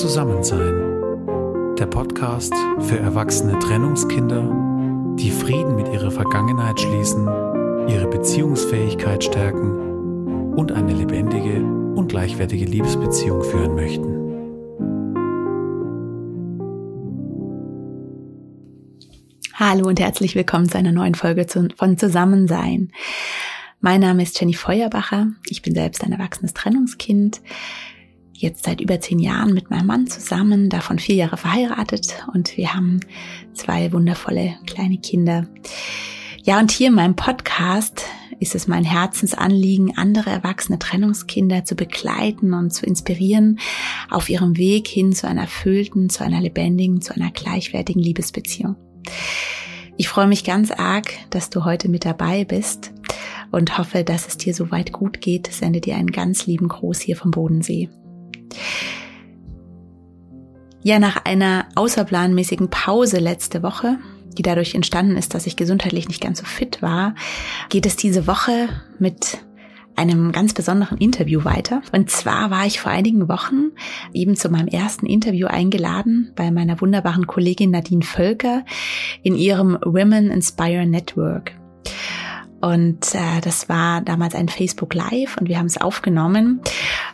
Zusammensein. Der Podcast für erwachsene Trennungskinder, die Frieden mit ihrer Vergangenheit schließen, ihre Beziehungsfähigkeit stärken und eine lebendige und gleichwertige Liebesbeziehung führen möchten. Hallo und herzlich willkommen zu einer neuen Folge von Zusammensein. Mein Name ist Jenny Feuerbacher. Ich bin selbst ein erwachsenes Trennungskind jetzt seit über zehn Jahren mit meinem Mann zusammen, davon vier Jahre verheiratet und wir haben zwei wundervolle kleine Kinder. Ja, und hier in meinem Podcast ist es mein Herzensanliegen, andere erwachsene Trennungskinder zu begleiten und zu inspirieren auf ihrem Weg hin zu einer erfüllten, zu einer lebendigen, zu einer gleichwertigen Liebesbeziehung. Ich freue mich ganz arg, dass du heute mit dabei bist und hoffe, dass es dir soweit gut geht. Sende dir einen ganz lieben Gruß hier vom Bodensee. Ja, nach einer außerplanmäßigen Pause letzte Woche, die dadurch entstanden ist, dass ich gesundheitlich nicht ganz so fit war, geht es diese Woche mit einem ganz besonderen Interview weiter. Und zwar war ich vor einigen Wochen eben zu meinem ersten Interview eingeladen bei meiner wunderbaren Kollegin Nadine Völker in ihrem Women Inspire Network. Und äh, das war damals ein Facebook Live und wir haben es aufgenommen.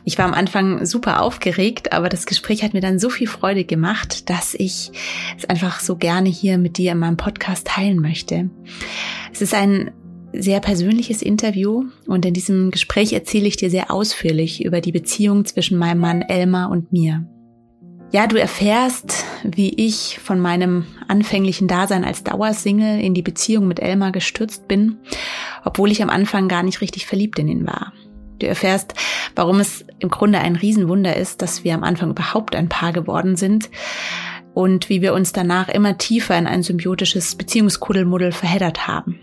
Ich war am Anfang super aufgeregt, aber das Gespräch hat mir dann so viel Freude gemacht, dass ich es einfach so gerne hier mit dir in meinem Podcast teilen möchte. Es ist ein sehr persönliches Interview und in diesem Gespräch erzähle ich dir sehr ausführlich über die Beziehung zwischen meinem Mann Elmar und mir. Ja, du erfährst, wie ich von meinem anfänglichen Dasein als Dauersingle in die Beziehung mit Elmar gestürzt bin, obwohl ich am Anfang gar nicht richtig verliebt in ihn war. Du erfährst, warum es im Grunde ein Riesenwunder ist, dass wir am Anfang überhaupt ein Paar geworden sind und wie wir uns danach immer tiefer in ein symbiotisches Beziehungskuddelmuddel verheddert haben.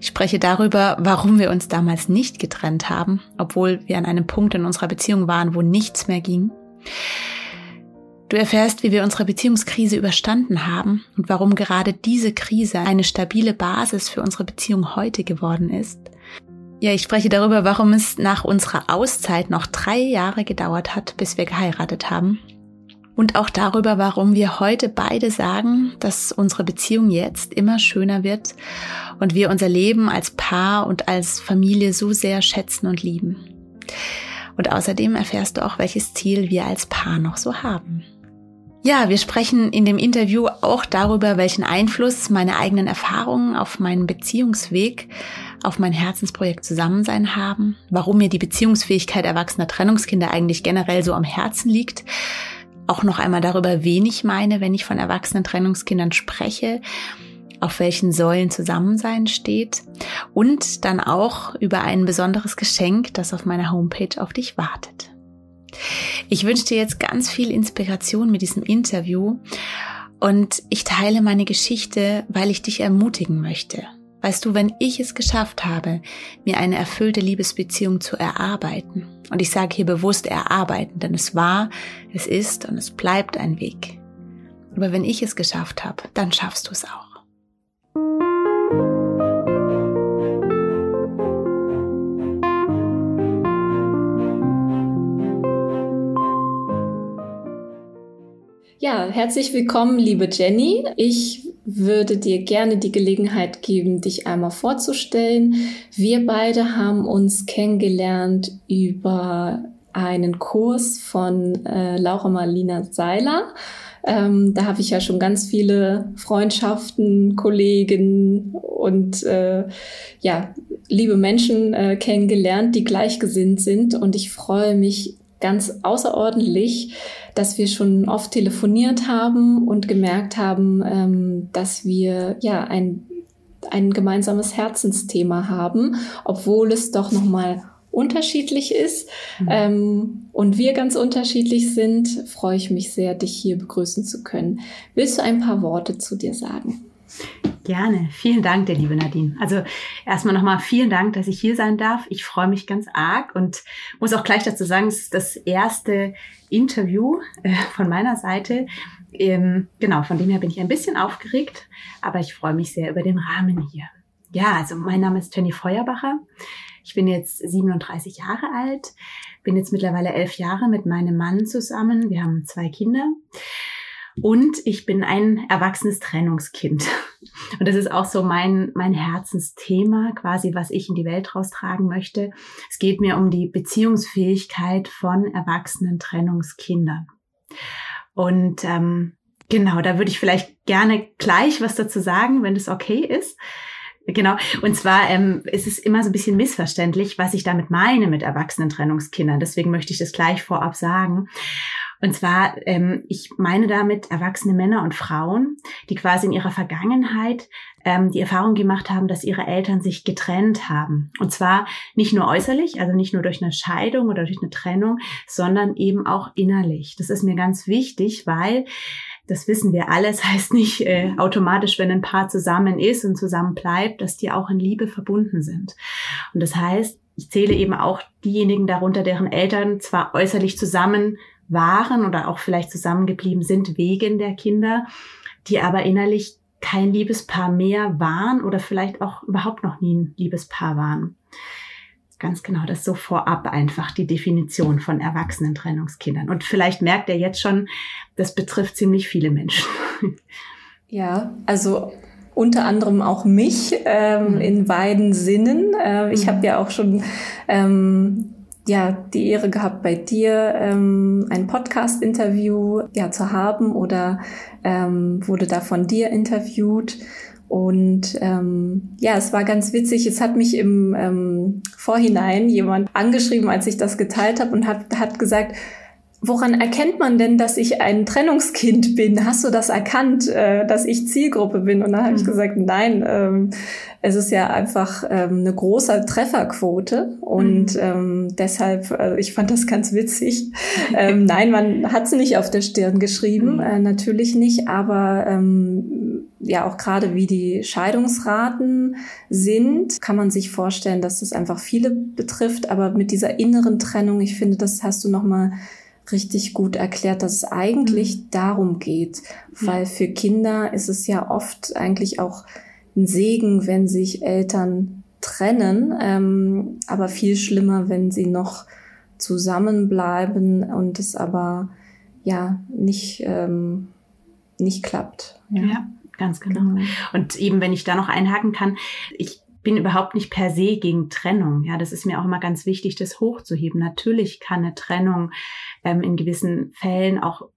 Ich spreche darüber, warum wir uns damals nicht getrennt haben, obwohl wir an einem Punkt in unserer Beziehung waren, wo nichts mehr ging. Du erfährst, wie wir unsere Beziehungskrise überstanden haben und warum gerade diese Krise eine stabile Basis für unsere Beziehung heute geworden ist. Ja, ich spreche darüber, warum es nach unserer Auszeit noch drei Jahre gedauert hat, bis wir geheiratet haben. Und auch darüber, warum wir heute beide sagen, dass unsere Beziehung jetzt immer schöner wird und wir unser Leben als Paar und als Familie so sehr schätzen und lieben. Und außerdem erfährst du auch, welches Ziel wir als Paar noch so haben. Ja, wir sprechen in dem Interview auch darüber, welchen Einfluss meine eigenen Erfahrungen auf meinen Beziehungsweg, auf mein Herzensprojekt Zusammensein haben, warum mir die Beziehungsfähigkeit erwachsener Trennungskinder eigentlich generell so am Herzen liegt, auch noch einmal darüber, wen ich meine, wenn ich von erwachsenen Trennungskindern spreche, auf welchen Säulen Zusammensein steht und dann auch über ein besonderes Geschenk, das auf meiner Homepage auf dich wartet. Ich wünsche dir jetzt ganz viel Inspiration mit diesem Interview und ich teile meine Geschichte, weil ich dich ermutigen möchte. Weißt du, wenn ich es geschafft habe, mir eine erfüllte Liebesbeziehung zu erarbeiten, und ich sage hier bewusst erarbeiten, denn es war, es ist und es bleibt ein Weg. Aber wenn ich es geschafft habe, dann schaffst du es auch. Ja, herzlich willkommen, liebe Jenny. Ich würde dir gerne die Gelegenheit geben, dich einmal vorzustellen. Wir beide haben uns kennengelernt über einen Kurs von äh, Laura Marlina Seiler. Ähm, da habe ich ja schon ganz viele Freundschaften, Kollegen und äh, ja, liebe Menschen äh, kennengelernt, die gleichgesinnt sind. Und ich freue mich ganz außerordentlich, dass wir schon oft telefoniert haben und gemerkt haben, ähm, dass wir ja ein, ein gemeinsames Herzensthema haben, obwohl es doch nochmal unterschiedlich ist mhm. ähm, und wir ganz unterschiedlich sind, freue ich mich sehr, dich hier begrüßen zu können. Willst du ein paar Worte zu dir sagen? Gerne. Vielen Dank, der liebe Nadine. Also erstmal nochmal vielen Dank, dass ich hier sein darf. Ich freue mich ganz arg und muss auch gleich dazu sagen, es ist das erste Interview äh, von meiner Seite. Ähm, genau, von dem her bin ich ein bisschen aufgeregt, aber ich freue mich sehr über den Rahmen hier. Ja, also mein Name ist Jenny Feuerbacher. Ich bin jetzt 37 Jahre alt, bin jetzt mittlerweile elf Jahre mit meinem Mann zusammen. Wir haben zwei Kinder. Und ich bin ein erwachsenes Trennungskind. Und das ist auch so mein, mein Herzensthema, quasi, was ich in die Welt raustragen möchte. Es geht mir um die Beziehungsfähigkeit von erwachsenen Trennungskindern. Und ähm, genau, da würde ich vielleicht gerne gleich was dazu sagen, wenn das okay ist. Genau. Und zwar ähm, ist es immer so ein bisschen missverständlich, was ich damit meine mit erwachsenen Trennungskindern. Deswegen möchte ich das gleich vorab sagen. Und zwar, ähm, ich meine damit erwachsene Männer und Frauen, die quasi in ihrer Vergangenheit ähm, die Erfahrung gemacht haben, dass ihre Eltern sich getrennt haben. Und zwar nicht nur äußerlich, also nicht nur durch eine Scheidung oder durch eine Trennung, sondern eben auch innerlich. Das ist mir ganz wichtig, weil das wissen wir alle. Es heißt nicht äh, automatisch, wenn ein Paar zusammen ist und zusammen bleibt, dass die auch in Liebe verbunden sind. Und das heißt, ich zähle eben auch diejenigen darunter, deren Eltern zwar äußerlich zusammen waren oder auch vielleicht zusammengeblieben sind wegen der Kinder, die aber innerlich kein Liebespaar mehr waren oder vielleicht auch überhaupt noch nie ein Liebespaar waren. Ganz genau, das ist so vorab einfach die Definition von erwachsenen Trennungskindern. Und vielleicht merkt er jetzt schon, das betrifft ziemlich viele Menschen. Ja, also unter anderem auch mich ähm, mhm. in beiden Sinnen. Äh, ich mhm. habe ja auch schon ähm, ja die Ehre gehabt, bei dir ähm, ein Podcast-Interview ja zu haben oder ähm, wurde da von dir interviewt. Und ähm, ja, es war ganz witzig. Es hat mich im ähm, Vorhinein jemand angeschrieben, als ich das geteilt habe und hat, hat gesagt, woran erkennt man denn, dass ich ein Trennungskind bin? Hast du das erkannt, äh, dass ich Zielgruppe bin? Und dann habe mhm. ich gesagt, nein, ähm, es ist ja einfach ähm, eine große Trefferquote und mhm. ähm, deshalb, äh, ich fand das ganz witzig. nein, man hat es nicht auf der Stirn geschrieben, mhm. äh, natürlich nicht, aber ja auch gerade wie die Scheidungsraten sind, kann man sich vorstellen, dass das einfach viele betrifft, aber mit dieser inneren Trennung, ich finde, das hast du noch mal richtig gut erklärt, dass es eigentlich mhm. darum geht, weil für Kinder ist es ja oft eigentlich auch ein Segen, wenn sich Eltern trennen, ähm, aber viel schlimmer, wenn sie noch zusammenbleiben und es aber ja nicht ähm, nicht klappt. Ja. ja, ganz genau. genau. Und eben, wenn ich da noch einhaken kann, ich bin überhaupt nicht per se gegen Trennung. Ja, das ist mir auch immer ganz wichtig, das hochzuheben. Natürlich kann eine Trennung ähm, in gewissen Fällen auch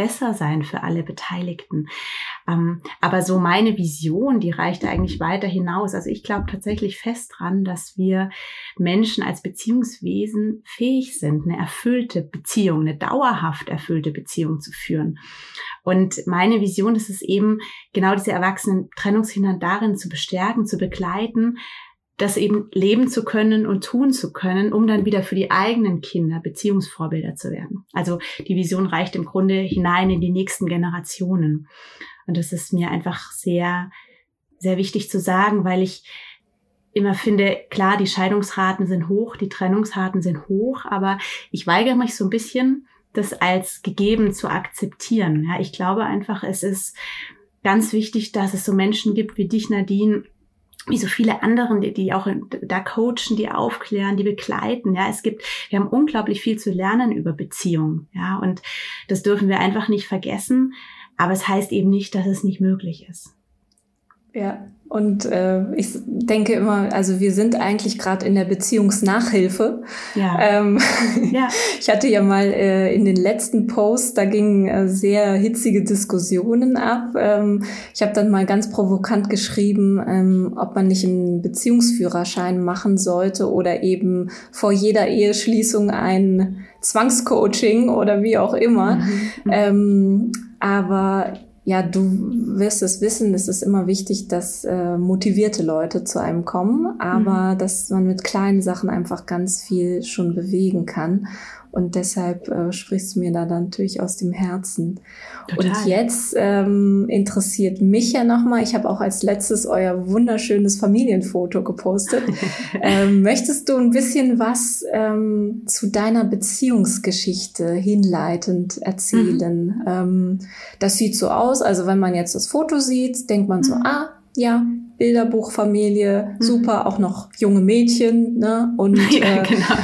besser sein für alle Beteiligten. Ähm, aber so meine Vision, die reicht eigentlich weiter hinaus. Also ich glaube tatsächlich fest dran, dass wir Menschen als Beziehungswesen fähig sind, eine erfüllte Beziehung, eine dauerhaft erfüllte Beziehung zu führen. Und meine Vision ist es eben, genau diese erwachsenen Trennungskinder darin zu bestärken, zu begleiten, das eben leben zu können und tun zu können, um dann wieder für die eigenen Kinder Beziehungsvorbilder zu werden. Also die Vision reicht im Grunde hinein in die nächsten Generationen. Und das ist mir einfach sehr, sehr wichtig zu sagen, weil ich immer finde, klar, die Scheidungsraten sind hoch, die Trennungsraten sind hoch, aber ich weigere mich so ein bisschen, das als gegeben zu akzeptieren. Ja, ich glaube einfach, es ist ganz wichtig, dass es so Menschen gibt wie dich, Nadine, wie so viele anderen, die, die auch da coachen, die aufklären, die begleiten. Ja, es gibt, wir haben unglaublich viel zu lernen über Beziehungen. Ja, und das dürfen wir einfach nicht vergessen. Aber es heißt eben nicht, dass es nicht möglich ist. Ja, und äh, ich denke immer, also wir sind eigentlich gerade in der Beziehungsnachhilfe. Ja. Ähm, ja. Ich hatte ja mal äh, in den letzten Posts, da gingen äh, sehr hitzige Diskussionen ab. Ähm, ich habe dann mal ganz provokant geschrieben, ähm, ob man nicht einen Beziehungsführerschein machen sollte oder eben vor jeder Eheschließung ein Zwangscoaching oder wie auch immer. Mhm. Ähm, aber ja, du wirst es wissen, es ist immer wichtig, dass äh, motivierte Leute zu einem kommen, aber mhm. dass man mit kleinen Sachen einfach ganz viel schon bewegen kann. Und deshalb äh, sprichst du mir da natürlich aus dem Herzen. Total. Und jetzt ähm, interessiert mich ja nochmal, ich habe auch als letztes euer wunderschönes Familienfoto gepostet. ähm, möchtest du ein bisschen was ähm, zu deiner Beziehungsgeschichte hinleitend erzählen? Mhm. Ähm, das sieht so aus, also wenn man jetzt das Foto sieht, denkt man so, mhm. ah, ja, Bilderbuchfamilie, mhm. super, auch noch junge Mädchen, ne? Und ja, äh, genau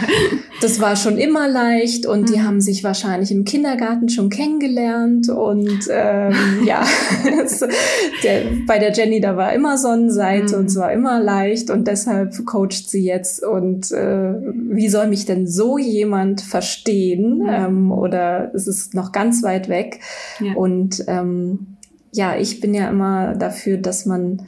das war schon immer leicht und mhm. die haben sich wahrscheinlich im Kindergarten schon kennengelernt und ähm, ja, der, bei der Jenny, da war immer Sonnenseite mhm. und es war immer leicht und deshalb coacht sie jetzt und äh, wie soll mich denn so jemand verstehen mhm. ähm, oder es ist noch ganz weit weg ja. und ähm, ja, ich bin ja immer dafür, dass man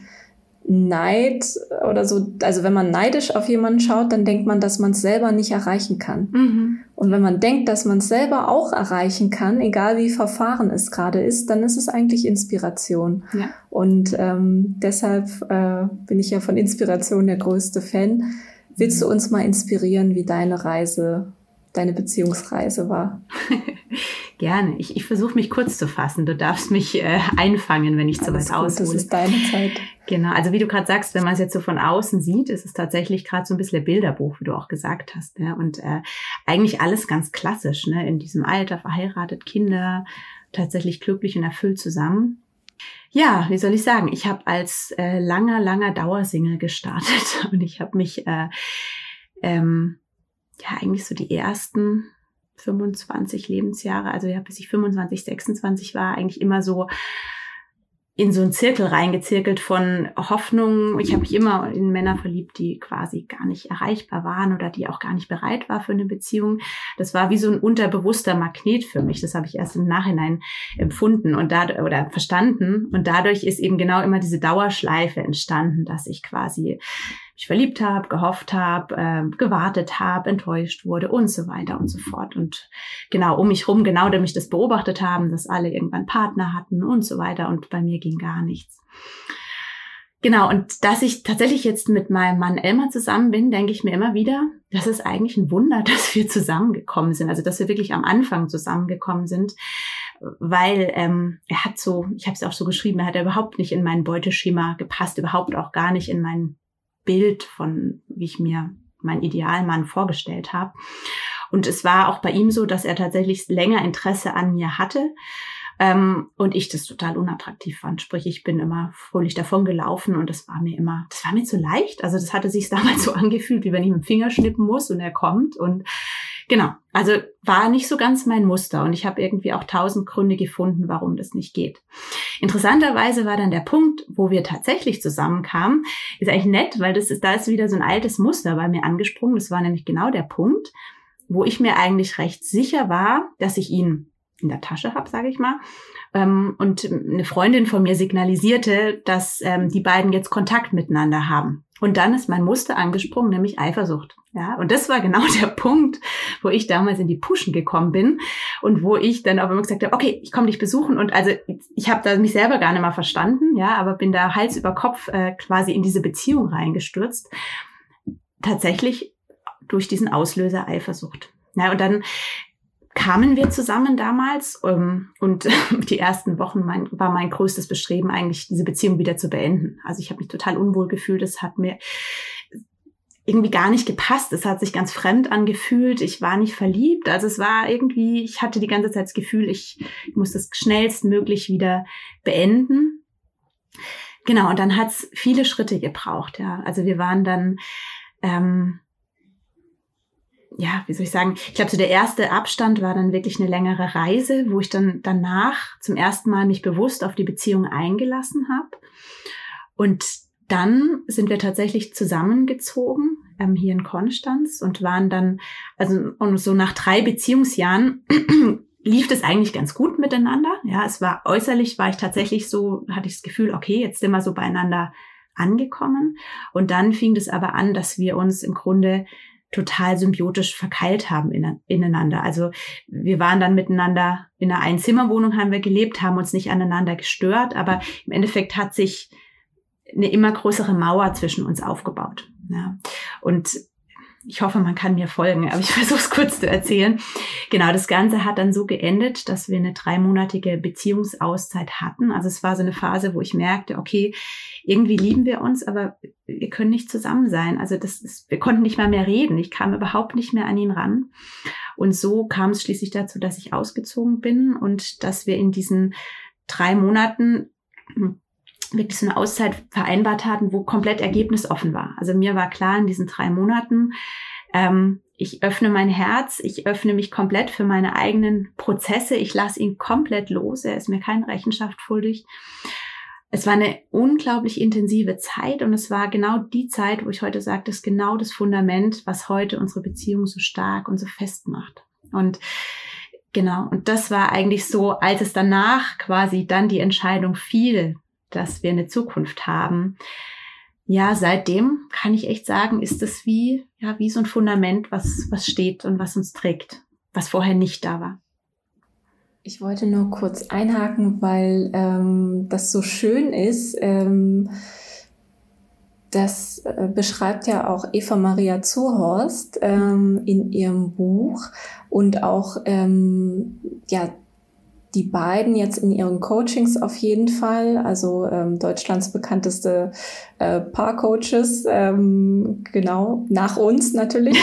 Neid oder so, also wenn man neidisch auf jemanden schaut, dann denkt man, dass man es selber nicht erreichen kann. Mhm. Und wenn man denkt, dass man es selber auch erreichen kann, egal wie verfahren es gerade ist, dann ist es eigentlich Inspiration. Ja. Und ähm, deshalb äh, bin ich ja von Inspiration der größte Fan. Willst du uns mal inspirieren, wie deine Reise, deine Beziehungsreise war? Gerne. Ich, ich versuche mich kurz zu fassen. Du darfst mich äh, einfangen, wenn ich zu weit aushole. Das ist deine Zeit. Genau. Also wie du gerade sagst, wenn man es jetzt so von außen sieht, ist es tatsächlich gerade so ein bisschen Bilderbuch, wie du auch gesagt hast. Ja? Und äh, eigentlich alles ganz klassisch. Ne? In diesem Alter verheiratet, Kinder, tatsächlich glücklich und erfüllt zusammen. Ja, wie soll ich sagen? Ich habe als äh, langer, langer Dauersingle gestartet und ich habe mich äh, ähm, ja eigentlich so die ersten 25 Lebensjahre, also ja, bis ich 25, 26 war, eigentlich immer so in so einen Zirkel reingezirkelt von Hoffnung. Ich habe mich immer in Männer verliebt, die quasi gar nicht erreichbar waren oder die auch gar nicht bereit war für eine Beziehung. Das war wie so ein unterbewusster Magnet für mich. Das habe ich erst im Nachhinein empfunden und da oder verstanden. Und dadurch ist eben genau immer diese Dauerschleife entstanden, dass ich quasi mich verliebt habe, gehofft habe, äh, gewartet habe, enttäuscht wurde und so weiter und so fort. Und genau um mich rum, genau damit ich das beobachtet haben, dass alle irgendwann Partner hatten und so weiter. Und bei mir ging gar nichts. Genau, und dass ich tatsächlich jetzt mit meinem Mann Elmar zusammen bin, denke ich mir immer wieder, das ist eigentlich ein Wunder, dass wir zusammengekommen sind, also dass wir wirklich am Anfang zusammengekommen sind, weil ähm, er hat so, ich habe es auch so geschrieben, er hat überhaupt nicht in mein Beuteschema gepasst, überhaupt auch gar nicht in mein Bild von, wie ich mir meinen Idealmann vorgestellt habe. Und es war auch bei ihm so, dass er tatsächlich länger Interesse an mir hatte. Ähm, und ich das total unattraktiv fand. Sprich, ich bin immer fröhlich davon gelaufen und das war mir immer, das war mir zu leicht. Also das hatte sich damals so angefühlt, wie wenn ich mit dem Finger schnippen muss und er kommt. Und genau, also war nicht so ganz mein Muster. Und ich habe irgendwie auch tausend Gründe gefunden, warum das nicht geht. Interessanterweise war dann der Punkt, wo wir tatsächlich zusammenkamen, ist eigentlich nett, weil das ist, da ist wieder so ein altes Muster bei mir angesprungen. Das war nämlich genau der Punkt, wo ich mir eigentlich recht sicher war, dass ich ihn in der Tasche habe, sage ich mal. Ähm, und eine Freundin von mir signalisierte, dass ähm, die beiden jetzt Kontakt miteinander haben. Und dann ist mein Muster angesprungen, nämlich Eifersucht. Ja, und das war genau der Punkt, wo ich damals in die Puschen gekommen bin und wo ich dann aber immer gesagt habe, okay, ich komme dich besuchen und also ich habe da mich selber gar nicht mal verstanden, ja, aber bin da Hals über Kopf äh, quasi in diese Beziehung reingestürzt. Tatsächlich durch diesen Auslöser Eifersucht. Ja, und dann kamen wir zusammen damals ähm, und die ersten Wochen mein, war mein größtes Bestreben eigentlich, diese Beziehung wieder zu beenden. Also ich habe mich total unwohl gefühlt. Es hat mir irgendwie gar nicht gepasst. Es hat sich ganz fremd angefühlt. Ich war nicht verliebt. Also es war irgendwie, ich hatte die ganze Zeit das Gefühl, ich, ich muss das schnellstmöglich wieder beenden. Genau, und dann hat es viele Schritte gebraucht, ja. Also wir waren dann ähm, ja, wie soll ich sagen, ich glaube, so der erste Abstand war dann wirklich eine längere Reise, wo ich dann danach zum ersten Mal mich bewusst auf die Beziehung eingelassen habe. Und dann sind wir tatsächlich zusammengezogen ähm, hier in Konstanz und waren dann, also und so nach drei Beziehungsjahren lief es eigentlich ganz gut miteinander. Ja, es war äußerlich, war ich tatsächlich so, hatte ich das Gefühl, okay, jetzt sind wir so beieinander angekommen. Und dann fing es aber an, dass wir uns im Grunde total symbiotisch verkeilt haben in, ineinander. Also wir waren dann miteinander in einer Einzimmerwohnung haben wir gelebt, haben uns nicht aneinander gestört, aber im Endeffekt hat sich eine immer größere Mauer zwischen uns aufgebaut. Ja. Und ich hoffe, man kann mir folgen, aber ich versuche es kurz zu erzählen. Genau, das Ganze hat dann so geendet, dass wir eine dreimonatige Beziehungsauszeit hatten. Also es war so eine Phase, wo ich merkte, okay, irgendwie lieben wir uns, aber wir können nicht zusammen sein. Also das ist, wir konnten nicht mal mehr reden. Ich kam überhaupt nicht mehr an ihn ran. Und so kam es schließlich dazu, dass ich ausgezogen bin und dass wir in diesen drei Monaten wirklich so eine Auszeit vereinbart hatten, wo komplett ergebnisoffen war. Also mir war klar in diesen drei Monaten, ähm, ich öffne mein Herz, ich öffne mich komplett für meine eigenen Prozesse, ich lasse ihn komplett los, er ist mir kein Rechenschaft schuldig. Es war eine unglaublich intensive Zeit und es war genau die Zeit, wo ich heute sage, das ist genau das Fundament, was heute unsere Beziehung so stark und so fest macht. Und genau, und das war eigentlich so, als es danach quasi dann die Entscheidung fiel, dass wir eine Zukunft haben, ja, seitdem kann ich echt sagen, ist es wie, ja, wie so ein Fundament, was, was steht und was uns trägt, was vorher nicht da war. Ich wollte nur kurz einhaken, weil ähm, das so schön ist. Ähm, das äh, beschreibt ja auch Eva Maria Zuhorst ähm, in ihrem Buch und auch ähm, ja die beiden jetzt in ihren Coachings auf jeden Fall, also ähm, Deutschlands bekannteste äh, Paar-Coaches, ähm, genau, nach uns natürlich,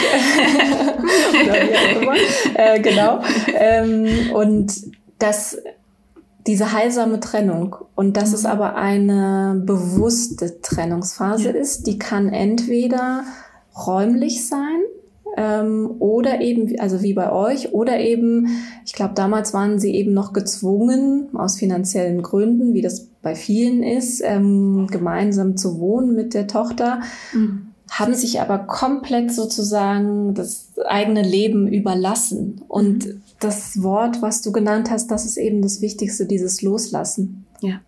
oder wie auch immer, äh, genau, ähm, und das, diese heilsame Trennung und dass es mhm. aber eine bewusste Trennungsphase ja. ist, die kann entweder räumlich sein, ähm, oder eben, also wie bei euch, oder eben, ich glaube, damals waren sie eben noch gezwungen, aus finanziellen Gründen, wie das bei vielen ist, ähm, gemeinsam zu wohnen mit der Tochter. Mhm. haben sich aber komplett sozusagen das eigene Leben überlassen. Und mhm. das Wort, was du genannt hast, das ist eben das Wichtigste, dieses Loslassen. Ja.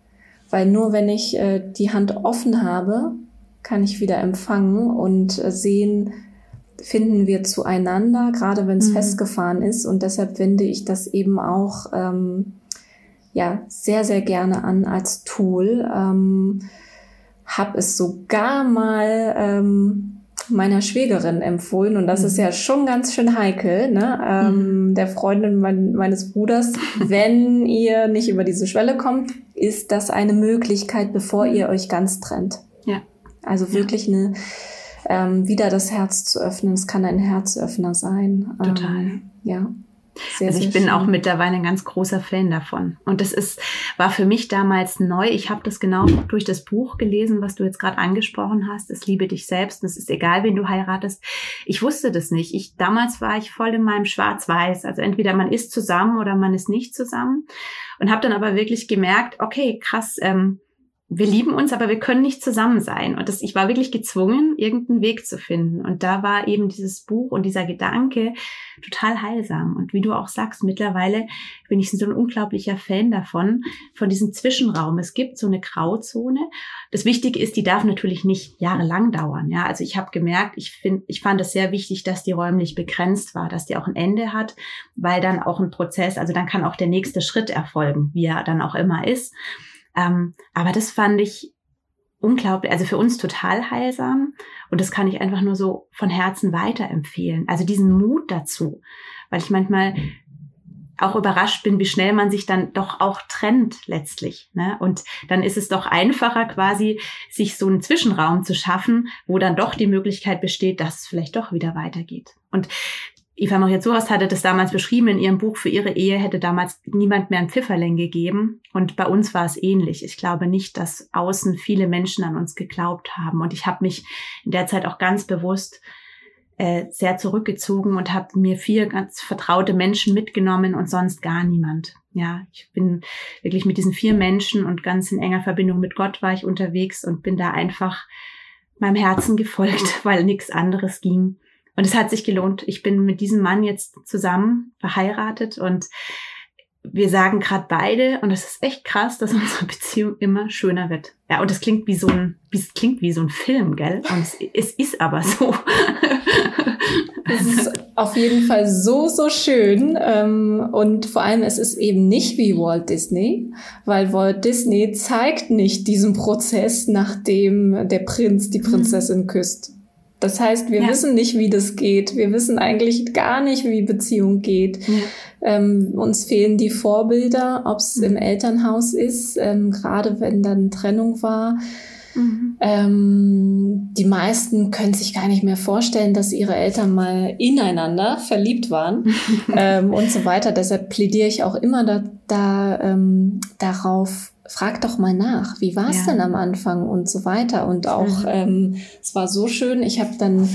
Weil nur wenn ich äh, die Hand offen habe, kann ich wieder empfangen und äh, sehen, finden wir zueinander, gerade wenn es mhm. festgefahren ist. Und deshalb wende ich das eben auch ähm, ja sehr, sehr gerne an als Tool. Ähm, hab es sogar mal ähm, meiner Schwägerin empfohlen und das mhm. ist ja schon ganz schön heikel, ne? Ähm, mhm. der Freundin mein, meines Bruders. Wenn ihr nicht über diese Schwelle kommt, ist das eine Möglichkeit, bevor mhm. ihr euch ganz trennt. Ja. Also wirklich ja. eine ähm, wieder das Herz zu öffnen. Es kann ein Herzöffner sein. Total. Ähm, ja. Sehr, also ich bin schön. auch mittlerweile ein ganz großer Fan davon. Und das ist, war für mich damals neu. Ich habe das genau durch das Buch gelesen, was du jetzt gerade angesprochen hast. Es liebe dich selbst. Es ist egal, wen du heiratest. Ich wusste das nicht. Ich, damals war ich voll in meinem Schwarz-Weiß. Also entweder man ist zusammen oder man ist nicht zusammen. Und habe dann aber wirklich gemerkt, okay, krass, ähm, wir lieben uns, aber wir können nicht zusammen sein. Und das, ich war wirklich gezwungen, irgendeinen Weg zu finden. Und da war eben dieses Buch und dieser Gedanke total heilsam. Und wie du auch sagst, mittlerweile bin ich so ein unglaublicher Fan davon, von diesem Zwischenraum. Es gibt so eine Grauzone. Das Wichtige ist, die darf natürlich nicht jahrelang dauern. Ja, also ich habe gemerkt, ich finde, ich fand es sehr wichtig, dass die räumlich begrenzt war, dass die auch ein Ende hat, weil dann auch ein Prozess, also dann kann auch der nächste Schritt erfolgen, wie er dann auch immer ist. Ähm, aber das fand ich unglaublich, also für uns total heilsam. Und das kann ich einfach nur so von Herzen weiterempfehlen. Also diesen Mut dazu, weil ich manchmal auch überrascht bin, wie schnell man sich dann doch auch trennt letztlich. Ne? Und dann ist es doch einfacher quasi, sich so einen Zwischenraum zu schaffen, wo dann doch die Möglichkeit besteht, dass es vielleicht doch wieder weitergeht. Und Eva Maria Zuhorst hatte das damals beschrieben in ihrem Buch, für ihre Ehe hätte damals niemand mehr ein Pfifferling gegeben. Und bei uns war es ähnlich. Ich glaube nicht, dass außen viele Menschen an uns geglaubt haben. Und ich habe mich in der Zeit auch ganz bewusst äh, sehr zurückgezogen und habe mir vier ganz vertraute Menschen mitgenommen und sonst gar niemand. Ja, ich bin wirklich mit diesen vier Menschen und ganz in enger Verbindung mit Gott war ich unterwegs und bin da einfach meinem Herzen gefolgt, weil nichts anderes ging. Und es hat sich gelohnt. Ich bin mit diesem Mann jetzt zusammen verheiratet und wir sagen gerade beide, und es ist echt krass, dass unsere Beziehung immer schöner wird. Ja, und es klingt wie so ein, wie, es klingt wie so ein Film, gell? Und es, es ist aber so. Es ist auf jeden Fall so, so schön. Ähm, und vor allem, es ist eben nicht wie Walt Disney, weil Walt Disney zeigt nicht diesen Prozess, nachdem der Prinz die Prinzessin küsst. Das heißt, wir ja. wissen nicht, wie das geht. Wir wissen eigentlich gar nicht, wie Beziehung geht. Ja. Ähm, uns fehlen die Vorbilder, ob es mhm. im Elternhaus ist, ähm, gerade wenn dann Trennung war. Mhm. Ähm, die meisten können sich gar nicht mehr vorstellen, dass ihre Eltern mal ineinander verliebt waren ähm, und so weiter. Deshalb plädiere ich auch immer da, da ähm, darauf, frag doch mal nach, wie war es ja. denn am Anfang und so weiter. Und auch, mhm. ähm, es war so schön, ich habe dann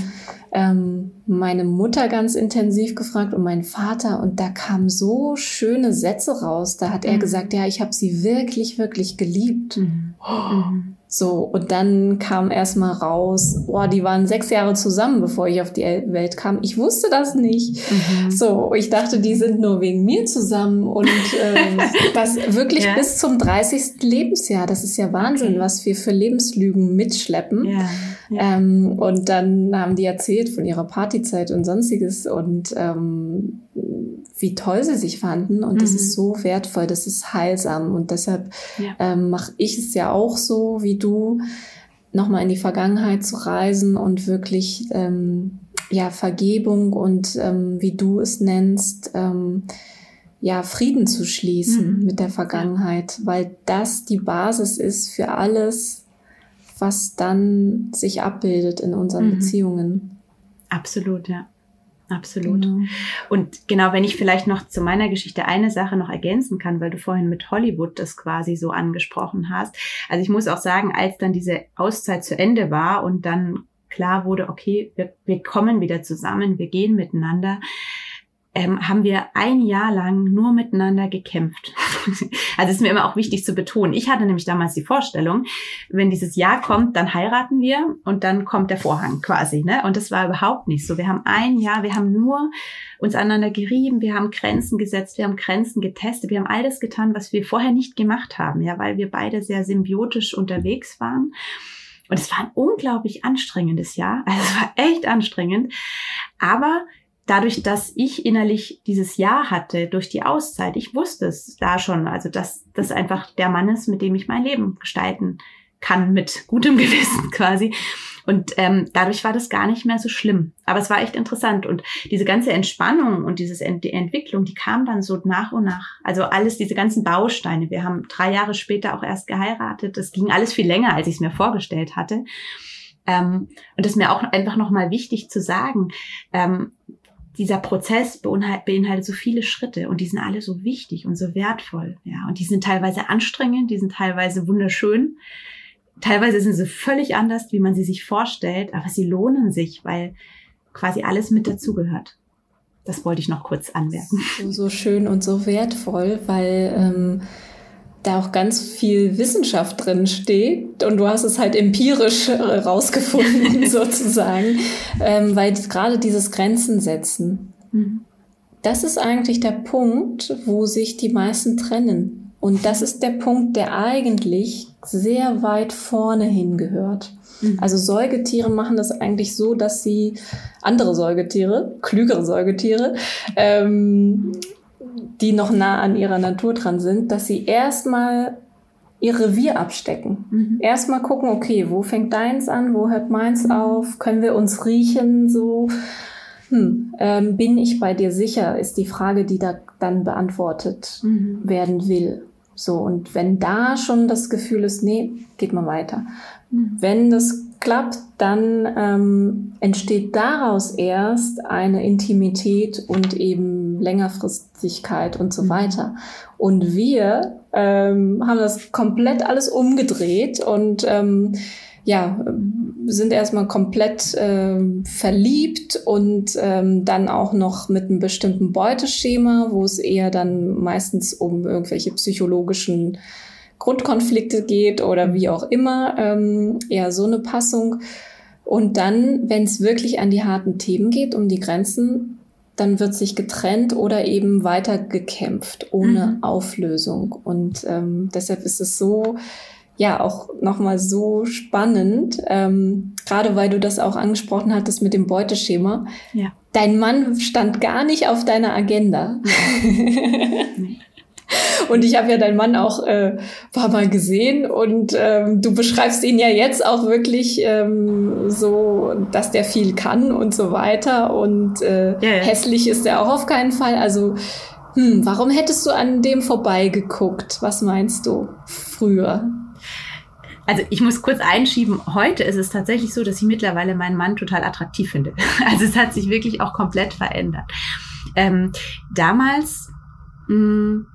ähm, meine Mutter ganz intensiv gefragt und meinen Vater und da kamen so schöne Sätze raus. Da hat mhm. er gesagt, ja, ich habe sie wirklich, wirklich geliebt. Mhm. Oh. So, und dann kam erstmal raus, boah, die waren sechs Jahre zusammen, bevor ich auf die Welt kam. Ich wusste das nicht. Mhm. So, ich dachte, die sind nur wegen mir zusammen und ähm, das wirklich ja. bis zum 30. Lebensjahr. Das ist ja Wahnsinn, okay. was wir für Lebenslügen mitschleppen. Ja. Ja. Ähm, und dann haben die erzählt von ihrer Partyzeit und sonstiges und ähm, wie toll sie sich fanden. Und mhm. das ist so wertvoll, das ist heilsam. Und deshalb ja. ähm, mache ich es ja auch so wie du, nochmal in die Vergangenheit zu reisen und wirklich ähm, ja Vergebung und ähm, wie du es nennst, ähm, ja Frieden zu schließen mhm. mit der Vergangenheit, weil das die Basis ist für alles, was dann sich abbildet in unseren mhm. Beziehungen. Absolut, ja. Absolut. Genau. Und genau, wenn ich vielleicht noch zu meiner Geschichte eine Sache noch ergänzen kann, weil du vorhin mit Hollywood das quasi so angesprochen hast. Also ich muss auch sagen, als dann diese Auszeit zu Ende war und dann klar wurde, okay, wir, wir kommen wieder zusammen, wir gehen miteinander, ähm, haben wir ein Jahr lang nur miteinander gekämpft. also ist mir immer auch wichtig zu betonen. Ich hatte nämlich damals die Vorstellung, wenn dieses Jahr kommt, dann heiraten wir und dann kommt der Vorhang quasi. Ne? Und das war überhaupt nicht so. Wir haben ein Jahr, wir haben nur uns aneinander gerieben, wir haben Grenzen gesetzt, wir haben Grenzen getestet, wir haben all das getan, was wir vorher nicht gemacht haben, ja, weil wir beide sehr symbiotisch unterwegs waren. Und es war ein unglaublich anstrengendes Jahr. Also es war echt anstrengend. Aber dadurch, dass ich innerlich dieses Ja hatte durch die Auszeit, ich wusste es da schon, also dass das einfach der Mann ist, mit dem ich mein Leben gestalten kann, mit gutem Gewissen quasi. Und ähm, dadurch war das gar nicht mehr so schlimm. Aber es war echt interessant. Und diese ganze Entspannung und diese Ent Entwicklung, die kam dann so nach und nach. Also alles, diese ganzen Bausteine. Wir haben drei Jahre später auch erst geheiratet. Das ging alles viel länger, als ich es mir vorgestellt hatte. Ähm, und das ist mir auch einfach nochmal wichtig zu sagen. Ähm, dieser Prozess beinhaltet so viele Schritte und die sind alle so wichtig und so wertvoll. Ja, und die sind teilweise anstrengend, die sind teilweise wunderschön. Teilweise sind sie völlig anders, wie man sie sich vorstellt, aber sie lohnen sich, weil quasi alles mit dazugehört. Das wollte ich noch kurz anmerken. So, so schön und so wertvoll, weil ähm, da auch ganz viel Wissenschaft drin steht und du hast es halt empirisch äh, rausgefunden sozusagen, ähm, weil gerade dieses Grenzen setzen, mhm. das ist eigentlich der Punkt, wo sich die meisten trennen. Und das ist der Punkt, der eigentlich sehr weit vorne hingehört. Mhm. Also Säugetiere machen das eigentlich so, dass sie andere Säugetiere, klügere Säugetiere, ähm, die noch nah an ihrer Natur dran sind, dass sie erstmal ihr Revier abstecken. Mhm. Erstmal gucken, okay, wo fängt deins an, wo hört meins auf, können wir uns riechen, so. Hm, ähm, bin ich bei dir sicher, ist die Frage, die da dann beantwortet mhm. werden will. So, und wenn da schon das Gefühl ist, nee, geht mal weiter. Mhm. Wenn das klappt, dann ähm, entsteht daraus erst eine Intimität und eben Längerfristigkeit und so weiter. Und wir ähm, haben das komplett alles umgedreht und ähm, ja, sind erstmal komplett ähm, verliebt und ähm, dann auch noch mit einem bestimmten Beuteschema, wo es eher dann meistens um irgendwelche psychologischen Grundkonflikte geht oder wie auch immer, ähm, eher so eine Passung. Und dann, wenn es wirklich an die harten Themen geht, um die Grenzen, dann wird sich getrennt oder eben weiter gekämpft ohne mhm. Auflösung. Und ähm, deshalb ist es so, ja, auch nochmal so spannend, ähm, gerade weil du das auch angesprochen hattest mit dem Beuteschema. Ja. Dein Mann stand gar nicht auf deiner Agenda. nee. Und ich habe ja deinen Mann auch äh, paar Mal gesehen und ähm, du beschreibst ihn ja jetzt auch wirklich ähm, so, dass der viel kann und so weiter. Und äh, ja, ja. hässlich ist er auch auf keinen Fall. Also, hm, warum hättest du an dem vorbeigeguckt? Was meinst du früher? Also ich muss kurz einschieben, heute ist es tatsächlich so, dass ich mittlerweile meinen Mann total attraktiv finde. Also es hat sich wirklich auch komplett verändert. Ähm, damals mh, hm,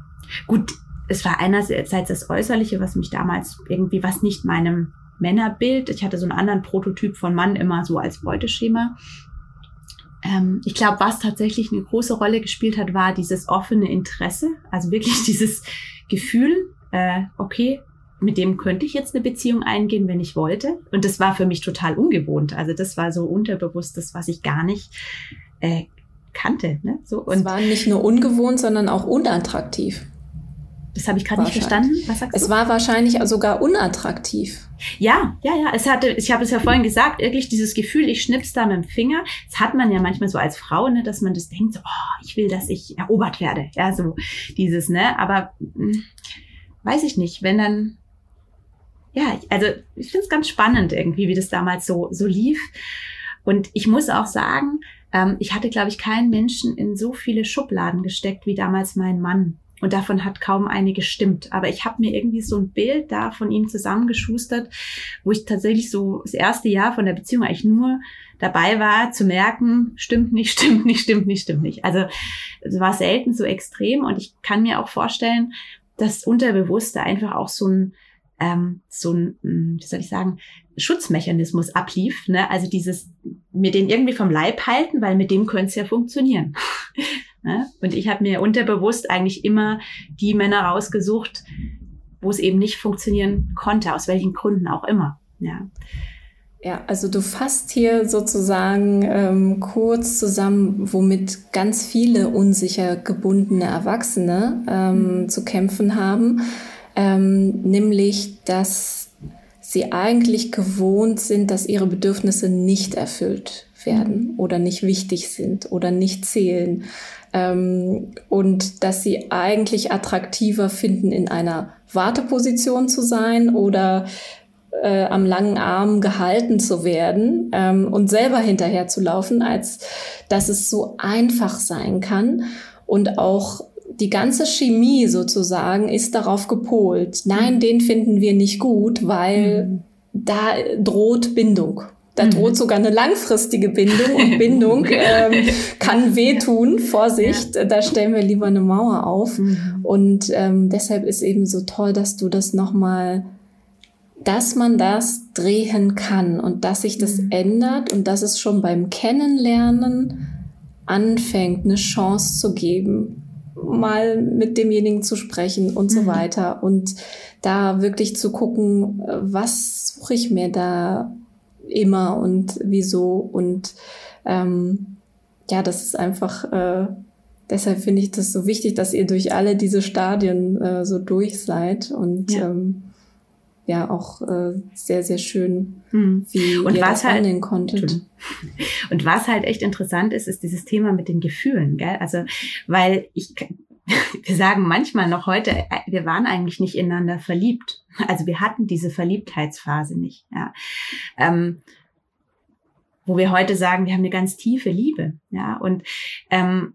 Gut, es war einerseits das Äußerliche, was mich damals irgendwie, was nicht meinem Männerbild, ich hatte so einen anderen Prototyp von Mann immer so als Beuteschema. Ähm, ich glaube, was tatsächlich eine große Rolle gespielt hat, war dieses offene Interesse, also wirklich dieses Gefühl, äh, okay, mit dem könnte ich jetzt eine Beziehung eingehen, wenn ich wollte. Und das war für mich total ungewohnt. Also das war so unterbewusstes, was ich gar nicht äh, kannte. Ne? So, und es war nicht nur ungewohnt, sondern auch unattraktiv. Das habe ich gerade nicht verstanden. Was sagst es du? war wahrscheinlich sogar unattraktiv. Ja, ja, ja. Es hatte, ich habe es ja vorhin gesagt, wirklich dieses Gefühl, ich schnips da mit dem Finger. Das hat man ja manchmal so als Frau, ne, dass man das denkt, so, oh, ich will, dass ich erobert werde. Ja, so dieses, ne. Aber mh, hm, weiß ich nicht, wenn dann ja, also ich finde es ganz spannend irgendwie, wie das damals so, so lief. Und ich muss auch sagen, ähm, ich hatte, glaube ich, keinen Menschen in so viele Schubladen gesteckt wie damals mein Mann. Und davon hat kaum eine gestimmt. Aber ich habe mir irgendwie so ein Bild da von ihm zusammengeschustert, wo ich tatsächlich so das erste Jahr von der Beziehung eigentlich nur dabei war, zu merken, stimmt nicht, stimmt nicht, stimmt nicht, stimmt nicht. Also es war selten so extrem. Und ich kann mir auch vorstellen, dass Unterbewusste einfach auch so ein ähm, so ein, hm, wie soll ich sagen, Schutzmechanismus ablief. Ne? Also dieses, mir den irgendwie vom Leib halten, weil mit dem könnte es ja funktionieren. ne? Und ich habe mir unterbewusst eigentlich immer die Männer rausgesucht, wo es eben nicht funktionieren konnte, aus welchen Gründen auch immer. Ja. Ja, also du fasst hier sozusagen ähm, kurz zusammen, womit ganz viele unsicher gebundene Erwachsene ähm, mhm. zu kämpfen haben ähm, nämlich dass sie eigentlich gewohnt sind, dass ihre Bedürfnisse nicht erfüllt werden oder nicht wichtig sind oder nicht zählen ähm, und dass sie eigentlich attraktiver finden, in einer Warteposition zu sein oder äh, am langen Arm gehalten zu werden ähm, und selber hinterher zu laufen, als dass es so einfach sein kann und auch die ganze Chemie sozusagen ist darauf gepolt. Nein, mhm. den finden wir nicht gut, weil mhm. da droht Bindung. Da mhm. droht sogar eine langfristige Bindung und Bindung ähm, kann wehtun. Vorsicht, ja. da stellen wir lieber eine Mauer auf. Mhm. Und ähm, deshalb ist eben so toll, dass du das nochmal, dass man das drehen kann und dass sich das mhm. ändert und dass es schon beim Kennenlernen anfängt, eine Chance zu geben mal mit demjenigen zu sprechen und so mhm. weiter. Und da wirklich zu gucken, was suche ich mir da immer und wieso. Und ähm, ja, das ist einfach, äh, deshalb finde ich das so wichtig, dass ihr durch alle diese Stadien äh, so durch seid und ja. ähm, ja auch äh, sehr, sehr schön, hm. wie und ihr was das halt, konntet. Und was halt echt interessant ist, ist dieses Thema mit den Gefühlen, gell? Also, weil ich, wir sagen manchmal noch heute, äh, wir waren eigentlich nicht ineinander verliebt. Also wir hatten diese Verliebtheitsphase nicht, ja. Ähm, wo wir heute sagen, wir haben eine ganz tiefe Liebe, ja. Und ähm,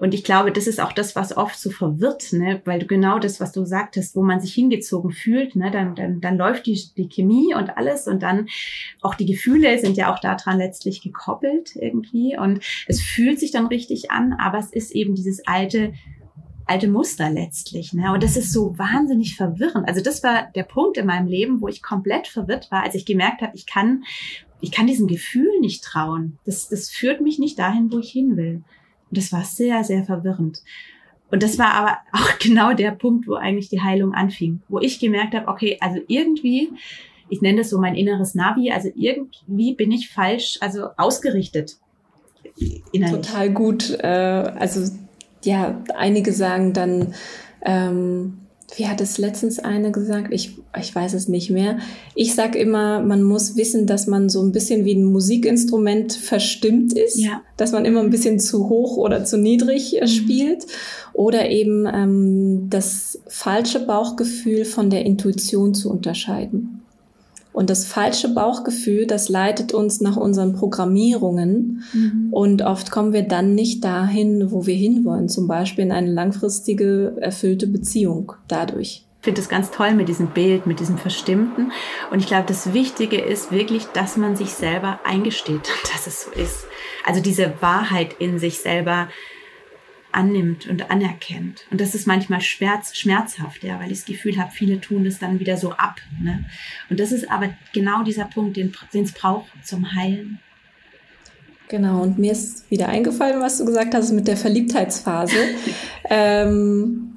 und ich glaube, das ist auch das, was oft so verwirrt, ne? weil du genau das, was du sagtest, wo man sich hingezogen fühlt, ne? dann, dann, dann läuft die, die Chemie und alles und dann auch die Gefühle sind ja auch daran letztlich gekoppelt irgendwie und es fühlt sich dann richtig an, aber es ist eben dieses alte, alte Muster letztlich. Ne? Und das ist so wahnsinnig verwirrend. Also das war der Punkt in meinem Leben, wo ich komplett verwirrt war, als ich gemerkt habe, ich kann, ich kann diesem Gefühl nicht trauen. Das, das führt mich nicht dahin, wo ich hin will. Und das war sehr, sehr verwirrend. Und das war aber auch genau der Punkt, wo eigentlich die Heilung anfing, wo ich gemerkt habe, okay, also irgendwie, ich nenne das so mein inneres Navi, also irgendwie bin ich falsch, also ausgerichtet. Innerlich. Total gut. Äh, also ja, einige sagen dann, ähm, wie hat es letztens eine gesagt? Ich, ich weiß es nicht mehr. Ich sag immer, man muss wissen, dass man so ein bisschen wie ein Musikinstrument verstimmt ist, ja. dass man immer ein bisschen zu hoch oder zu niedrig äh, mhm. spielt oder eben ähm, das falsche Bauchgefühl von der Intuition zu unterscheiden. Und das falsche Bauchgefühl, das leitet uns nach unseren Programmierungen. Mhm. Und oft kommen wir dann nicht dahin, wo wir hinwollen. Zum Beispiel in eine langfristige, erfüllte Beziehung dadurch. Ich finde es ganz toll mit diesem Bild, mit diesem Verstimmten. Und ich glaube, das Wichtige ist wirklich, dass man sich selber eingesteht, dass es so ist. Also diese Wahrheit in sich selber annimmt und anerkennt. Und das ist manchmal schmerz, schmerzhaft, ja, weil ich das Gefühl habe, viele tun das dann wieder so ab. Ne? Und das ist aber genau dieser Punkt, den es braucht zum Heilen. Genau, und mir ist wieder eingefallen, was du gesagt hast mit der Verliebtheitsphase. ähm,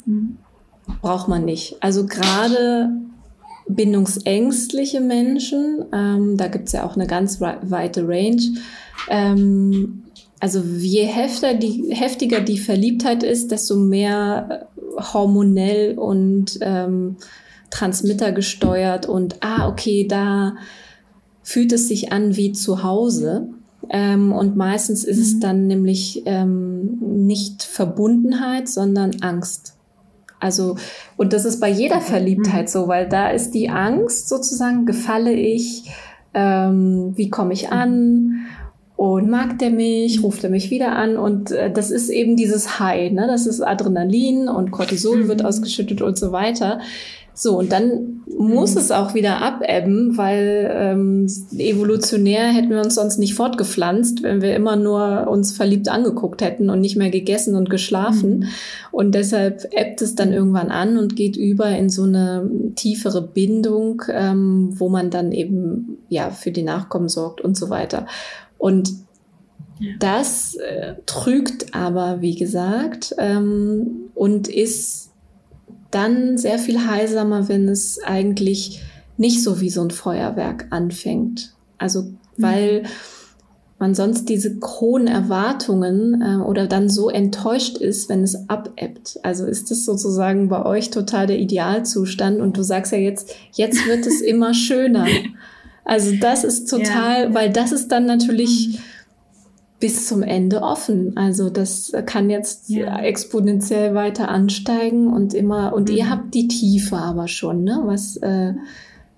braucht man nicht. Also gerade bindungsängstliche Menschen, ähm, da gibt es ja auch eine ganz weite Range, ähm, also je heftiger die, heftiger die Verliebtheit ist, desto mehr äh, hormonell und ähm, Transmitter gesteuert und ah, okay, da fühlt es sich an wie zu Hause. Ähm, und meistens ist mhm. es dann nämlich ähm, nicht Verbundenheit, sondern Angst. Also, und das ist bei jeder Verliebtheit mhm. so, weil da ist die Angst sozusagen, gefalle ich, ähm, wie komme ich an? Und mag der mich, ruft er mich wieder an und äh, das ist eben dieses High, ne? Das ist Adrenalin und Cortisol wird mhm. ausgeschüttet und so weiter. So, und dann muss mhm. es auch wieder abebben, weil ähm, evolutionär hätten wir uns sonst nicht fortgepflanzt, wenn wir immer nur uns verliebt angeguckt hätten und nicht mehr gegessen und geschlafen. Mhm. Und deshalb ebbt es dann irgendwann an und geht über in so eine tiefere Bindung, ähm, wo man dann eben ja für die Nachkommen sorgt und so weiter. Und das äh, trügt aber, wie gesagt, ähm, und ist dann sehr viel heilsamer, wenn es eigentlich nicht so wie so ein Feuerwerk anfängt. Also, weil mhm. man sonst diese hohen Erwartungen äh, oder dann so enttäuscht ist, wenn es abebbt. Also ist das sozusagen bei euch total der Idealzustand und du sagst ja jetzt, jetzt wird es immer schöner. Also das ist total, ja. weil das ist dann natürlich mhm. bis zum Ende offen. Also das kann jetzt ja. exponentiell weiter ansteigen und immer, und mhm. ihr habt die Tiefe aber schon, ne? Was, äh,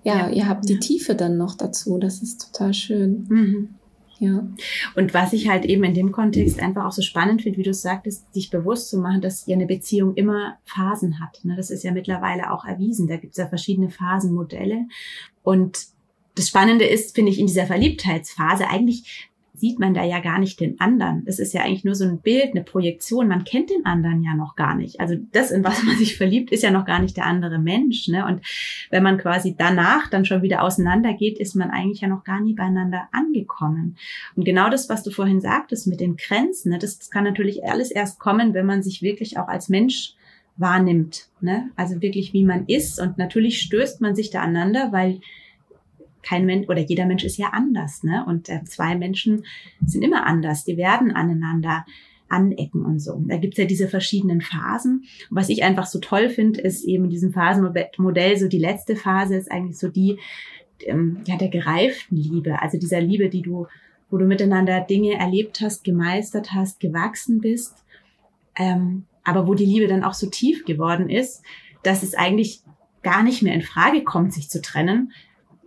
ja, ja, ihr habt die Tiefe dann noch dazu. Das ist total schön. Mhm. Ja. Und was ich halt eben in dem Kontext einfach auch so spannend finde, wie du sagtest, sich bewusst zu machen, dass ja eine Beziehung immer Phasen hat. Ne? Das ist ja mittlerweile auch erwiesen. Da gibt es ja verschiedene Phasenmodelle. Und das Spannende ist, finde ich, in dieser Verliebtheitsphase, eigentlich sieht man da ja gar nicht den anderen. Es ist ja eigentlich nur so ein Bild, eine Projektion. Man kennt den anderen ja noch gar nicht. Also das, in was man sich verliebt, ist ja noch gar nicht der andere Mensch. Ne? Und wenn man quasi danach dann schon wieder auseinandergeht, ist man eigentlich ja noch gar nie beieinander angekommen. Und genau das, was du vorhin sagtest mit den Grenzen, ne? das, das kann natürlich alles erst kommen, wenn man sich wirklich auch als Mensch wahrnimmt. Ne? Also wirklich, wie man ist. Und natürlich stößt man sich da aneinander, weil kein Mensch oder jeder Mensch ist ja anders, ne? Und äh, zwei Menschen sind immer anders. Die werden aneinander anecken und so. Da gibt's ja diese verschiedenen Phasen. Und was ich einfach so toll finde, ist eben in diesem Phasenmodell so die letzte Phase ist eigentlich so die ähm, ja der gereiften Liebe, also dieser Liebe, die du, wo du miteinander Dinge erlebt hast, gemeistert hast, gewachsen bist, ähm, aber wo die Liebe dann auch so tief geworden ist, dass es eigentlich gar nicht mehr in Frage kommt, sich zu trennen,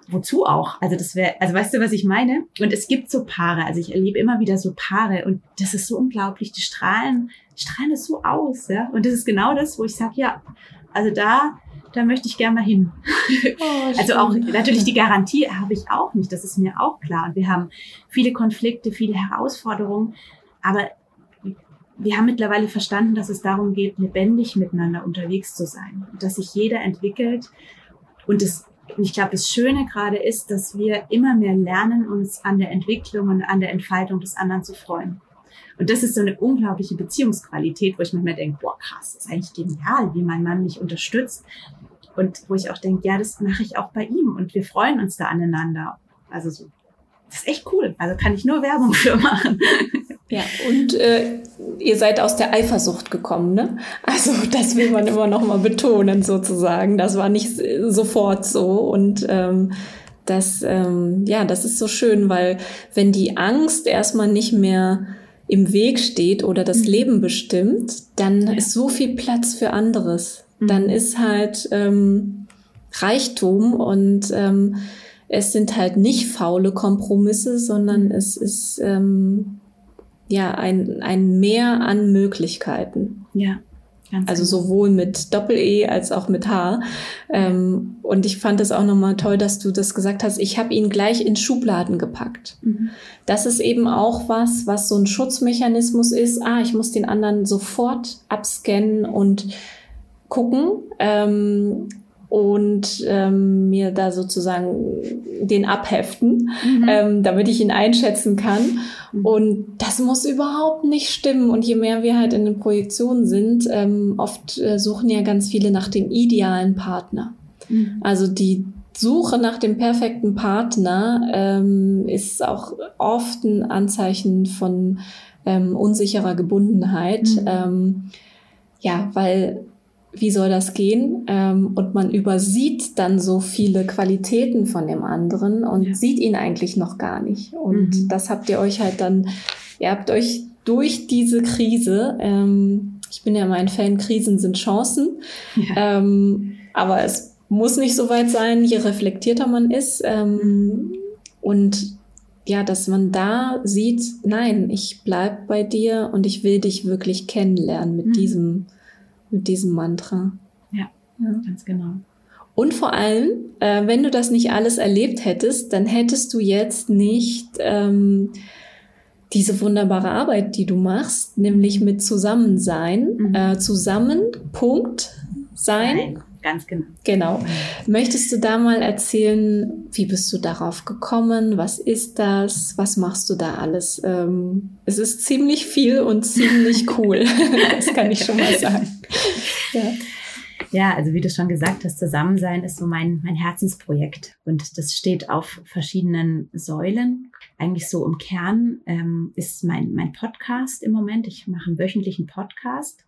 wozu auch? Also das wäre, also weißt du, was ich meine? Und es gibt so Paare, also ich erlebe immer wieder so Paare und das ist so unglaublich, die strahlen, strahlen das so aus, ja. Und das ist genau das, wo ich sage, ja, also da, da möchte ich gerne mal hin. Oh, also auch natürlich die Garantie habe ich auch nicht, das ist mir auch klar. Und wir haben viele Konflikte, viele Herausforderungen, aber wir haben mittlerweile verstanden, dass es darum geht, lebendig miteinander unterwegs zu sein, dass sich jeder entwickelt und es und ich glaube, das Schöne gerade ist, dass wir immer mehr lernen, uns an der Entwicklung und an der Entfaltung des anderen zu freuen. Und das ist so eine unglaubliche Beziehungsqualität, wo ich mir denke, boah, krass, das ist eigentlich genial, wie mein Mann mich unterstützt. Und wo ich auch denke, ja, das mache ich auch bei ihm und wir freuen uns da aneinander. Also so, das ist echt cool. Also kann ich nur Werbung für machen. Ja, und äh, ihr seid aus der Eifersucht gekommen, ne? Also das will man immer noch mal betonen sozusagen. Das war nicht sofort so und ähm, das, ähm, ja, das ist so schön, weil wenn die Angst erstmal nicht mehr im Weg steht oder das mhm. Leben bestimmt, dann ja. ist so viel Platz für anderes. Mhm. Dann ist halt ähm, Reichtum und ähm, es sind halt nicht faule Kompromisse, sondern es ist ähm, ja, ein, ein Mehr an Möglichkeiten. Ja. Ganz also genau. sowohl mit Doppel-E als auch mit H. Ähm, und ich fand es auch nochmal toll, dass du das gesagt hast. Ich habe ihn gleich in Schubladen gepackt. Mhm. Das ist eben auch was, was so ein Schutzmechanismus ist. Ah, ich muss den anderen sofort abscannen und gucken. Ähm, und ähm, mir da sozusagen den abheften, mhm. ähm, damit ich ihn einschätzen kann. Mhm. Und das muss überhaupt nicht stimmen. Und je mehr wir halt in den Projektionen sind, ähm, oft äh, suchen ja ganz viele nach dem idealen Partner. Mhm. Also die Suche nach dem perfekten Partner ähm, ist auch oft ein Anzeichen von ähm, unsicherer Gebundenheit. Mhm. Ähm, ja, weil wie soll das gehen? Ähm, und man übersieht dann so viele Qualitäten von dem anderen und ja. sieht ihn eigentlich noch gar nicht. Und mhm. das habt ihr euch halt dann, ihr habt euch durch diese Krise, ähm, ich bin ja mein Fan, Krisen sind Chancen, ja. ähm, aber es muss nicht so weit sein, je reflektierter man ist. Ähm. Und ja, dass man da sieht, nein, ich bleib bei dir und ich will dich wirklich kennenlernen mit mhm. diesem mit diesem Mantra. Ja, ja. ganz genau. Und vor allem, äh, wenn du das nicht alles erlebt hättest, dann hättest du jetzt nicht ähm, diese wunderbare Arbeit, die du machst, nämlich mit Zusammensein, mhm. äh, zusammen, Punkt, sein. Nein, ganz genau. Genau. Möchtest du da mal erzählen, wie bist du darauf gekommen? Was ist das? Was machst du da alles? Ähm, es ist ziemlich viel und ziemlich cool. das kann ich schon mal sagen. Ja. Ja, also wie du schon gesagt hast, Zusammensein ist so mein, mein Herzensprojekt und das steht auf verschiedenen Säulen. Eigentlich so im Kern ähm, ist mein, mein Podcast im Moment. Ich mache einen wöchentlichen Podcast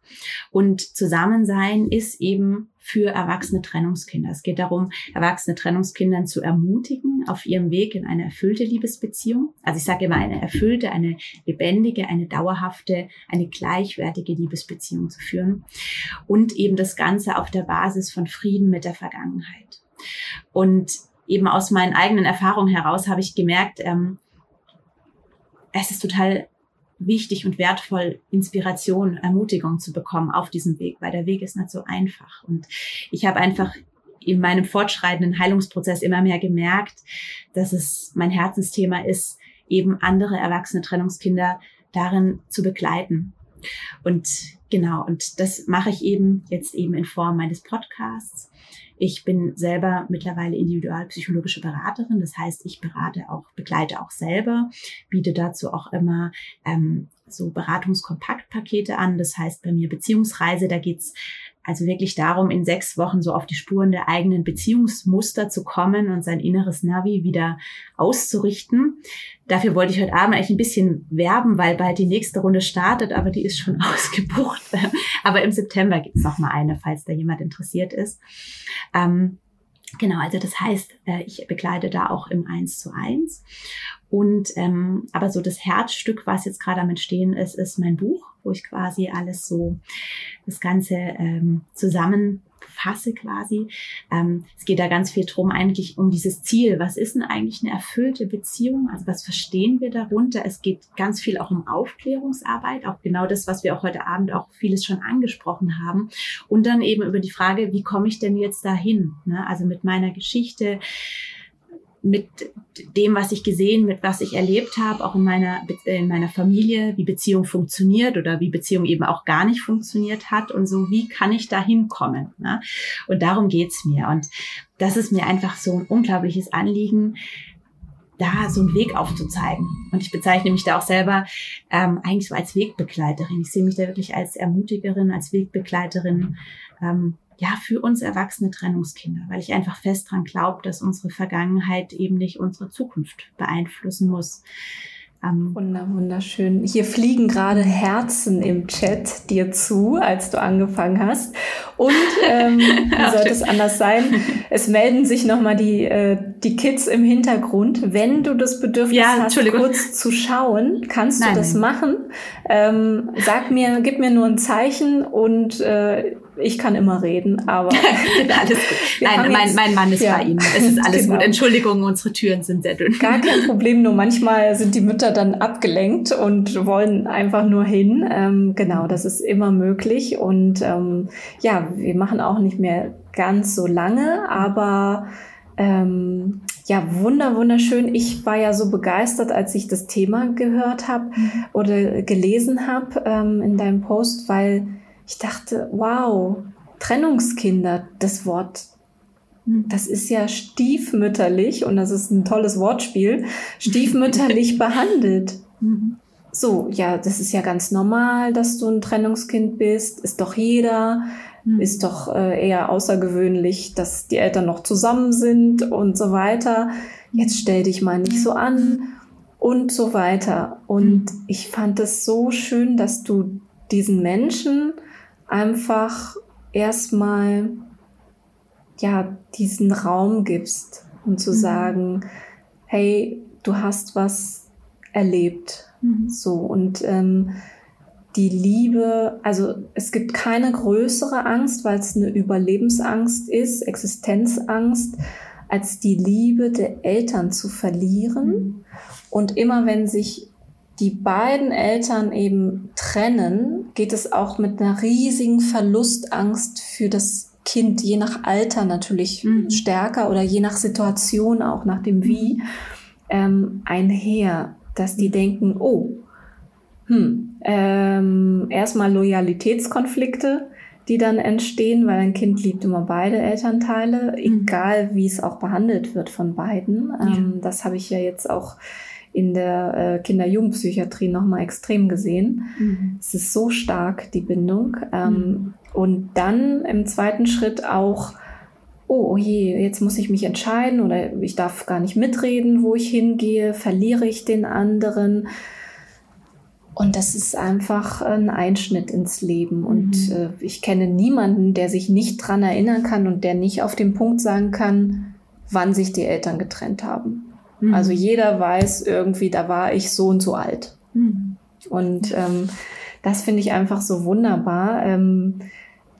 und Zusammensein ist eben für erwachsene Trennungskinder. Es geht darum, erwachsene Trennungskindern zu ermutigen auf ihrem Weg in eine erfüllte Liebesbeziehung. Also ich sage immer eine erfüllte, eine lebendige, eine dauerhafte, eine gleichwertige Liebesbeziehung zu führen und eben das Ganze auf der Basis von Frieden mit der Vergangenheit. Und eben aus meinen eigenen Erfahrungen heraus habe ich gemerkt, ähm, es ist total wichtig und wertvoll, Inspiration, Ermutigung zu bekommen auf diesem Weg, weil der Weg ist nicht so einfach. Und ich habe einfach in meinem fortschreitenden Heilungsprozess immer mehr gemerkt, dass es mein Herzensthema ist, eben andere erwachsene Trennungskinder darin zu begleiten. Und genau, und das mache ich eben jetzt eben in Form meines Podcasts. Ich bin selber mittlerweile individualpsychologische Beraterin. Das heißt, ich berate auch, begleite auch selber, biete dazu auch immer ähm, so Beratungskompaktpakete an. Das heißt bei mir Beziehungsreise, da geht's also wirklich darum, in sechs Wochen so auf die Spuren der eigenen Beziehungsmuster zu kommen und sein inneres Navi wieder auszurichten. Dafür wollte ich heute Abend eigentlich ein bisschen werben, weil bald die nächste Runde startet, aber die ist schon ausgebucht. aber im September gibt's noch mal eine, falls da jemand interessiert ist. Ähm, Genau, also das heißt, äh, ich begleite da auch im Eins zu eins. Und ähm, aber so das Herzstück, was jetzt gerade am Entstehen ist, ist mein Buch, wo ich quasi alles so das Ganze ähm, zusammenfasse quasi. Ähm, es geht da ganz viel drum eigentlich um dieses Ziel. Was ist denn eigentlich eine erfüllte Beziehung? Also was verstehen wir darunter? Es geht ganz viel auch um Aufklärungsarbeit, auch genau das, was wir auch heute Abend auch vieles schon angesprochen haben. Und dann eben über die Frage, wie komme ich denn jetzt dahin? Ne? Also mit meiner Geschichte mit dem, was ich gesehen, mit was ich erlebt habe, auch in meiner, in meiner Familie, wie Beziehung funktioniert oder wie Beziehung eben auch gar nicht funktioniert hat und so, wie kann ich da hinkommen? Ne? Und darum geht's mir. Und das ist mir einfach so ein unglaubliches Anliegen, da so einen Weg aufzuzeigen. Und ich bezeichne mich da auch selber ähm, eigentlich so als Wegbegleiterin. Ich sehe mich da wirklich als Ermutigerin, als Wegbegleiterin. Ähm, ja, für uns erwachsene Trennungskinder, weil ich einfach fest dran glaube, dass unsere Vergangenheit eben nicht unsere Zukunft beeinflussen muss. Ähm, Wunder, wunderschön. Hier fliegen gerade Herzen im Chat dir zu, als du angefangen hast. Und ähm, wie sollte es anders sein? Es melden sich nochmal die, äh, die Kids im Hintergrund. Wenn du das Bedürfnis ja, hast, kurz zu schauen, kannst nein, du das nein. machen. Ähm, sag mir, gib mir nur ein Zeichen und äh, ich kann immer reden, aber alles gut. Nein, mein, mein Mann ist ja. bei Ihnen. Es ist alles genau. gut. Entschuldigung, unsere Türen sind sehr dünn. Gar kein Problem, nur manchmal sind die Mütter dann abgelenkt und wollen einfach nur hin. Ähm, genau, das ist immer möglich. Und ähm, ja, wir machen auch nicht mehr ganz so lange, aber ähm, ja, wunder, wunderschön. Ich war ja so begeistert, als ich das Thema gehört habe mhm. oder gelesen habe ähm, in deinem Post, weil ich dachte, wow, Trennungskinder, das Wort, mhm. das ist ja stiefmütterlich und das ist ein tolles Wortspiel, stiefmütterlich behandelt. Mhm. So, ja, das ist ja ganz normal, dass du ein Trennungskind bist, ist doch jeder, mhm. ist doch äh, eher außergewöhnlich, dass die Eltern noch zusammen sind und so weiter. Jetzt stell dich mal nicht so an und so weiter. Und ich fand es so schön, dass du diesen Menschen einfach erstmal ja diesen Raum gibst und zu mhm. sagen, hey, du hast was erlebt, mhm. so und ähm, die Liebe, also es gibt keine größere Angst, weil es eine Überlebensangst ist, Existenzangst, als die Liebe der Eltern zu verlieren. Mhm. Und immer wenn sich die beiden Eltern eben trennen, geht es auch mit einer riesigen Verlustangst für das Kind, je nach Alter natürlich mhm. stärker oder je nach Situation auch nach dem Wie, ähm, einher, dass die denken, oh, hm, ähm, erstmal Loyalitätskonflikte, die dann entstehen, weil ein Kind liebt immer beide Elternteile, mhm. egal wie es auch behandelt wird von beiden. Ähm, ja. Das habe ich ja jetzt auch in der äh, Kinder-Jugendpsychiatrie nochmal extrem gesehen. Mhm. Es ist so stark, die Bindung. Ähm, mhm. Und dann im zweiten Schritt auch, oh, oh je, jetzt muss ich mich entscheiden oder ich darf gar nicht mitreden, wo ich hingehe, verliere ich den anderen. Und das ist einfach ein Einschnitt ins Leben. Und mhm. äh, ich kenne niemanden, der sich nicht dran erinnern kann und der nicht auf den Punkt sagen kann, wann sich die Eltern getrennt haben. Mhm. Also jeder weiß irgendwie, da war ich so und so alt. Mhm. Und ähm, das finde ich einfach so wunderbar, ähm,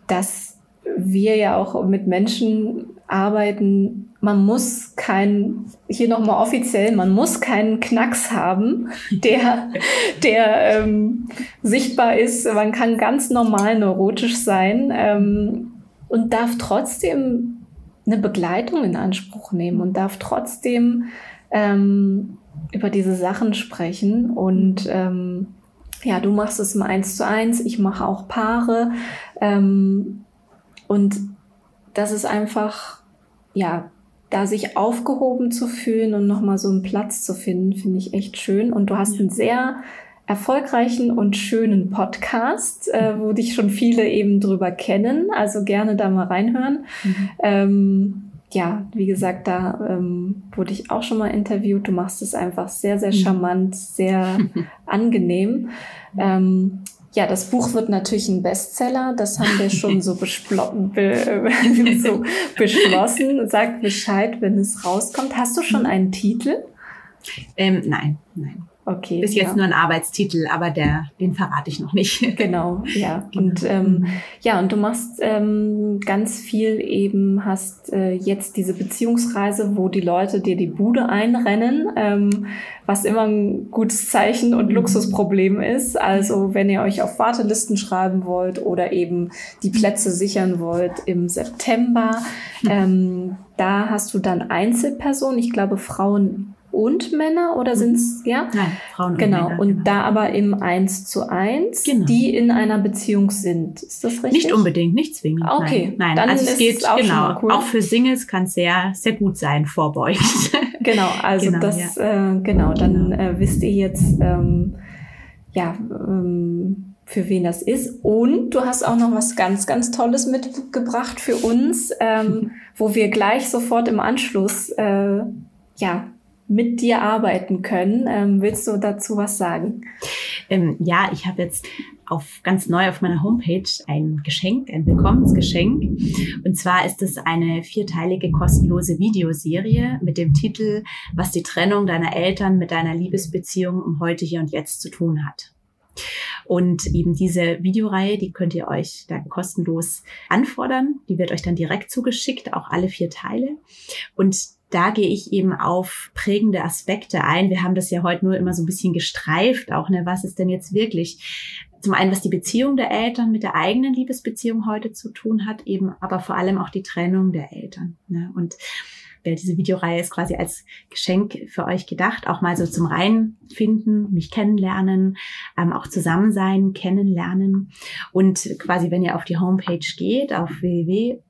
dass wir ja auch mit Menschen arbeiten. Man muss kein, hier nochmal offiziell, man muss keinen Knacks haben, der, der ähm, sichtbar ist. Man kann ganz normal neurotisch sein ähm, und darf trotzdem eine Begleitung in Anspruch nehmen und darf trotzdem ähm, über diese Sachen sprechen. Und ähm, ja, du machst es im Eins zu eins, ich mache auch Paare. Ähm, und das ist einfach, ja, da sich aufgehoben zu fühlen und nochmal so einen Platz zu finden, finde ich echt schön. Und du hast einen sehr erfolgreichen und schönen Podcast, äh, wo dich schon viele eben drüber kennen. Also gerne da mal reinhören. Mhm. Ähm, ja, wie gesagt, da ähm, wurde ich auch schon mal interviewt. Du machst es einfach sehr, sehr mhm. charmant, sehr angenehm. Ähm, ja, das Buch wird natürlich ein Bestseller. Das haben wir schon so, be so beschlossen. Sag Bescheid, wenn es rauskommt. Hast du schon mhm. einen Titel? Ähm, nein, nein. Okay. Bis jetzt ja. nur ein Arbeitstitel, aber der, den verrate ich noch nicht. Genau, ja. Genau. Und ähm, ja, und du machst ähm, ganz viel eben, hast äh, jetzt diese Beziehungsreise, wo die Leute dir die Bude einrennen, ähm, was immer ein gutes Zeichen und mhm. Luxusproblem ist. Also wenn ihr euch auf Wartelisten schreiben wollt oder eben die Plätze sichern wollt im September, mhm. ähm, da hast du dann Einzelpersonen, ich glaube Frauen und Männer oder mhm. sind es, ja? Nein, Frauen und genau. Männer. Genau, und da aber im Eins zu eins, genau. die in einer Beziehung sind. Ist das richtig? Nicht unbedingt, nicht zwingend. Okay, nein. nein. Dann also es geht, auch genau, cool. auch für Singles kann es sehr, sehr gut sein, vorbeugend. Genau, also genau, das, ja. äh, genau, dann genau. äh, wisst ihr jetzt, ähm, ja, ähm, für wen das ist. Und du hast auch noch was ganz, ganz Tolles mitgebracht für uns, ähm, wo wir gleich sofort im Anschluss, äh, ja, mit dir arbeiten können. Ähm, willst du dazu was sagen? Ähm, ja, ich habe jetzt auf ganz neu auf meiner Homepage ein Geschenk, ein Willkommensgeschenk. Und zwar ist es eine vierteilige kostenlose Videoserie mit dem Titel Was die Trennung deiner Eltern mit deiner Liebesbeziehung um heute, hier und jetzt zu tun hat. Und eben diese Videoreihe, die könnt ihr euch da kostenlos anfordern. Die wird euch dann direkt zugeschickt, auch alle vier Teile. Und da gehe ich eben auf prägende Aspekte ein. Wir haben das ja heute nur immer so ein bisschen gestreift, auch, ne, was ist denn jetzt wirklich zum einen, was die Beziehung der Eltern mit der eigenen Liebesbeziehung heute zu tun hat, eben aber vor allem auch die Trennung der Eltern. Ne? Und diese Videoreihe ist quasi als Geschenk für euch gedacht, auch mal so zum Reinfinden, mich kennenlernen, ähm, auch zusammen sein, kennenlernen. Und quasi, wenn ihr auf die Homepage geht, auf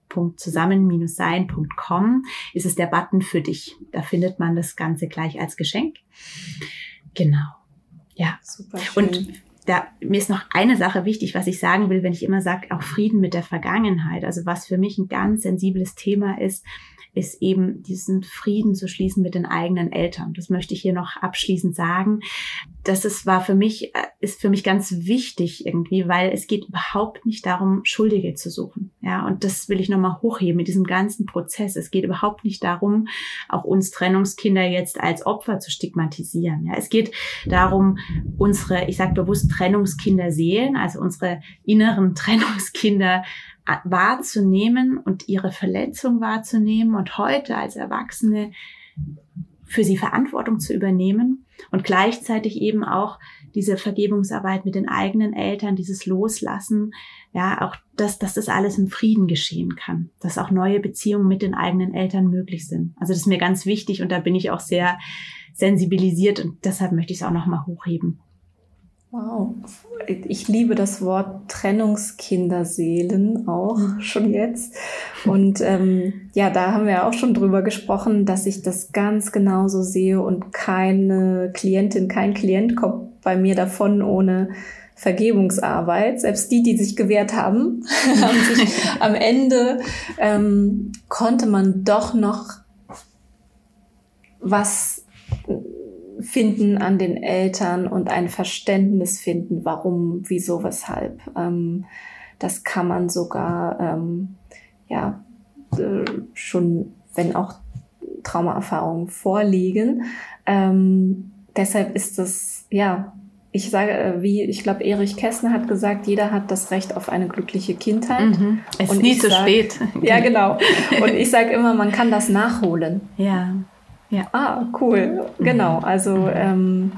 www.zusammen-sein.com, ist es der Button für dich. Da findet man das Ganze gleich als Geschenk. Genau. Ja, super. Schön. Und da, mir ist noch eine Sache wichtig, was ich sagen will, wenn ich immer sage, auch Frieden mit der Vergangenheit. Also was für mich ein ganz sensibles Thema ist, ist eben diesen Frieden zu schließen mit den eigenen Eltern. Das möchte ich hier noch abschließend sagen. Das ist, war für mich, äh, ist für mich ganz wichtig irgendwie, weil es geht überhaupt nicht darum, Schuldige zu suchen. Ja, und das will ich nochmal hochheben mit diesem ganzen Prozess. Es geht überhaupt nicht darum, auch uns Trennungskinder jetzt als Opfer zu stigmatisieren. Ja, es geht darum, unsere, ich sage bewusst Trennungskinder sehen, also unsere inneren Trennungskinder wahrzunehmen und ihre Verletzung wahrzunehmen und heute als Erwachsene für sie Verantwortung zu übernehmen und gleichzeitig eben auch diese Vergebungsarbeit mit den eigenen Eltern, dieses Loslassen, ja, auch dass, dass das alles im Frieden geschehen kann, dass auch neue Beziehungen mit den eigenen Eltern möglich sind. Also das ist mir ganz wichtig und da bin ich auch sehr sensibilisiert und deshalb möchte ich es auch nochmal hochheben. Wow, ich liebe das Wort Trennungskinderseelen auch mhm. schon jetzt. Und ähm, ja, da haben wir auch schon drüber gesprochen, dass ich das ganz genauso sehe und keine Klientin, kein Klient kommt bei mir davon ohne Vergebungsarbeit. Selbst die, die sich gewehrt haben, haben sich am Ende ähm, konnte man doch noch was finden an den Eltern und ein Verständnis finden, warum, wieso, weshalb. Ähm, das kann man sogar, ähm, ja, äh, schon, wenn auch Traumaerfahrungen vorliegen. Ähm, deshalb ist das, ja, ich sage, äh, wie, ich glaube, Erich Kästner hat gesagt, jeder hat das Recht auf eine glückliche Kindheit. Mhm. Es ist nie zu sag, spät. Ja, genau. Und ich sage immer, man kann das nachholen. Ja. Ja. Ah, cool. Mhm. Genau. Also mhm. ähm,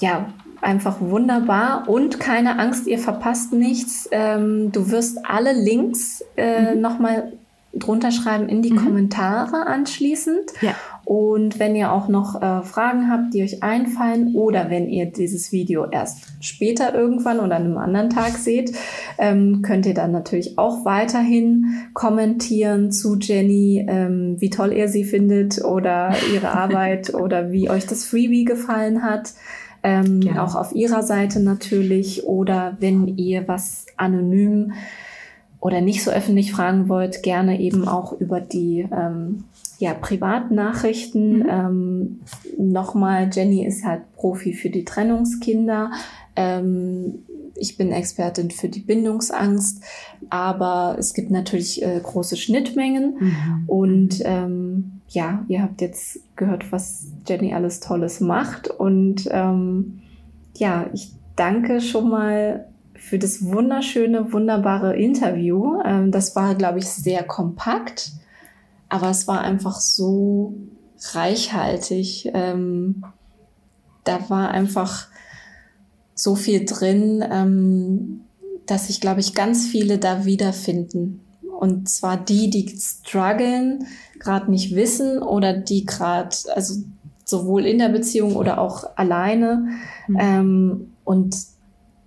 ja, einfach wunderbar und keine Angst, ihr verpasst nichts. Ähm, du wirst alle Links äh, mhm. nochmal drunter schreiben in die mhm. Kommentare anschließend. Ja. Und wenn ihr auch noch äh, Fragen habt, die euch einfallen oder wenn ihr dieses Video erst später irgendwann oder an einem anderen Tag seht, ähm, könnt ihr dann natürlich auch weiterhin kommentieren zu Jenny, ähm, wie toll ihr sie findet oder ihre Arbeit oder wie euch das Freebie gefallen hat. Ähm, ja. Auch auf ihrer Seite natürlich oder wenn ihr was anonym oder nicht so öffentlich fragen wollt, gerne eben auch über die ähm, ja, Privatnachrichten. Mhm. Ähm, Nochmal, Jenny ist halt Profi für die Trennungskinder. Ähm, ich bin Expertin für die Bindungsangst, aber es gibt natürlich äh, große Schnittmengen. Mhm. Und ähm, ja, ihr habt jetzt gehört, was Jenny alles Tolles macht. Und ähm, ja, ich danke schon mal für das wunderschöne, wunderbare Interview. Ähm, das war, glaube ich, sehr kompakt, aber es war einfach so reichhaltig. Ähm, da war einfach so viel drin, ähm, dass sich, glaube ich, ganz viele da wiederfinden. Und zwar die, die strugglen, gerade nicht wissen oder die gerade, also sowohl in der Beziehung oder auch alleine. Mhm. Und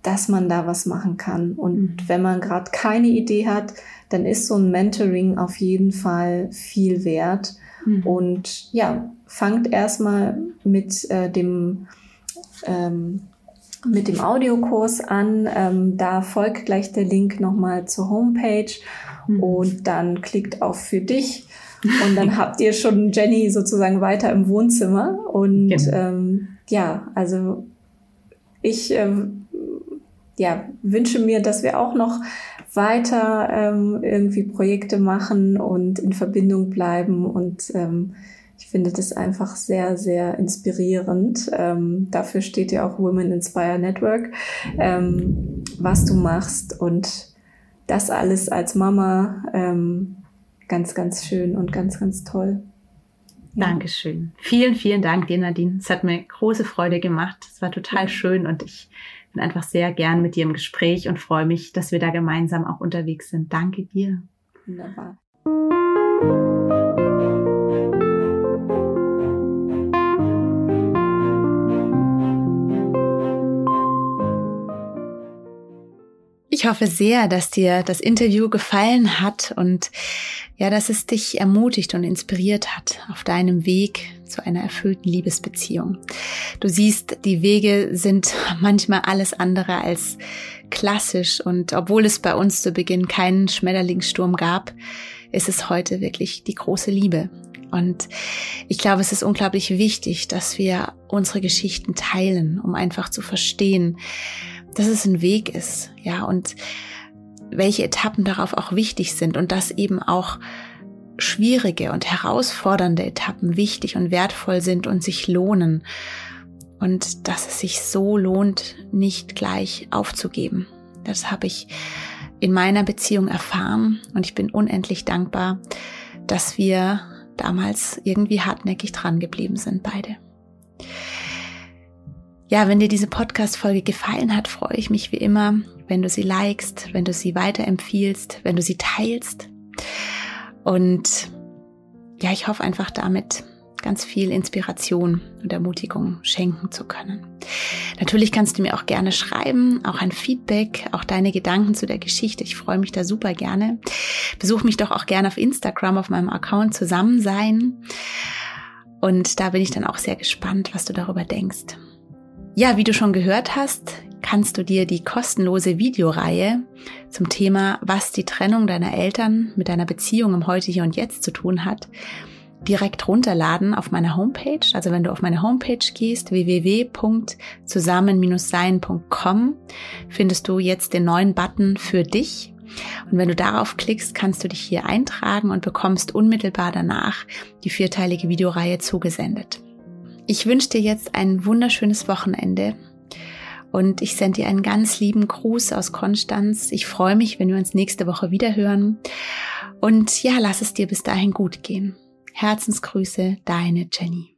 dass man da was machen kann. Und mhm. wenn man gerade keine Idee hat, dann ist so ein Mentoring auf jeden Fall viel wert. Mhm. Und ja, fangt erstmal mit äh, dem ähm, mit dem Audiokurs an. Ähm, da folgt gleich der Link nochmal zur Homepage mhm. und dann klickt auf für dich. Und dann habt ihr schon Jenny sozusagen weiter im Wohnzimmer. Und genau. ähm, ja, also ich ähm, ja, wünsche mir, dass wir auch noch weiter ähm, irgendwie Projekte machen und in Verbindung bleiben und ähm, Ich finde das einfach sehr, sehr inspirierend. Ähm, dafür steht ja auch Women Inspire Network, ähm, was du machst und das alles als Mama. Ähm, ganz, ganz schön und ganz, ganz toll. Ja. Dankeschön. Vielen, vielen Dank dir, Nadine. Es hat mir große Freude gemacht. Es war total schön und ich bin einfach sehr gern mit dir im Gespräch und freue mich, dass wir da gemeinsam auch unterwegs sind. Danke dir. Wunderbar. Ich hoffe sehr, dass dir das Interview gefallen hat und ja, dass es dich ermutigt und inspiriert hat auf deinem Weg zu einer erfüllten Liebesbeziehung. Du siehst, die Wege sind manchmal alles andere als klassisch und obwohl es bei uns zu Beginn keinen Schmetterlingssturm gab, ist es heute wirklich die große Liebe. Und ich glaube, es ist unglaublich wichtig, dass wir unsere Geschichten teilen, um einfach zu verstehen, dass es ein Weg ist, ja, und welche Etappen darauf auch wichtig sind und dass eben auch schwierige und herausfordernde Etappen wichtig und wertvoll sind und sich lohnen und dass es sich so lohnt, nicht gleich aufzugeben. Das habe ich in meiner Beziehung erfahren und ich bin unendlich dankbar, dass wir damals irgendwie hartnäckig dran geblieben sind, beide. Ja, wenn dir diese Podcast-Folge gefallen hat, freue ich mich wie immer, wenn du sie likest, wenn du sie weiterempfiehlst, wenn du sie teilst. Und ja, ich hoffe einfach damit ganz viel Inspiration und Ermutigung schenken zu können. Natürlich kannst du mir auch gerne schreiben, auch ein Feedback, auch deine Gedanken zu der Geschichte. Ich freue mich da super gerne. Besuch mich doch auch gerne auf Instagram auf meinem Account zusammen sein. Und da bin ich dann auch sehr gespannt, was du darüber denkst. Ja, wie du schon gehört hast, kannst du dir die kostenlose Videoreihe zum Thema, was die Trennung deiner Eltern mit deiner Beziehung im Heute, Hier und Jetzt zu tun hat, direkt runterladen auf meiner Homepage. Also wenn du auf meine Homepage gehst, www.zusammen-sein.com, findest du jetzt den neuen Button für dich. Und wenn du darauf klickst, kannst du dich hier eintragen und bekommst unmittelbar danach die vierteilige Videoreihe zugesendet. Ich wünsche dir jetzt ein wunderschönes Wochenende und ich sende dir einen ganz lieben Gruß aus Konstanz. Ich freue mich, wenn wir uns nächste Woche wieder hören. Und ja, lass es dir bis dahin gut gehen. Herzensgrüße, deine Jenny.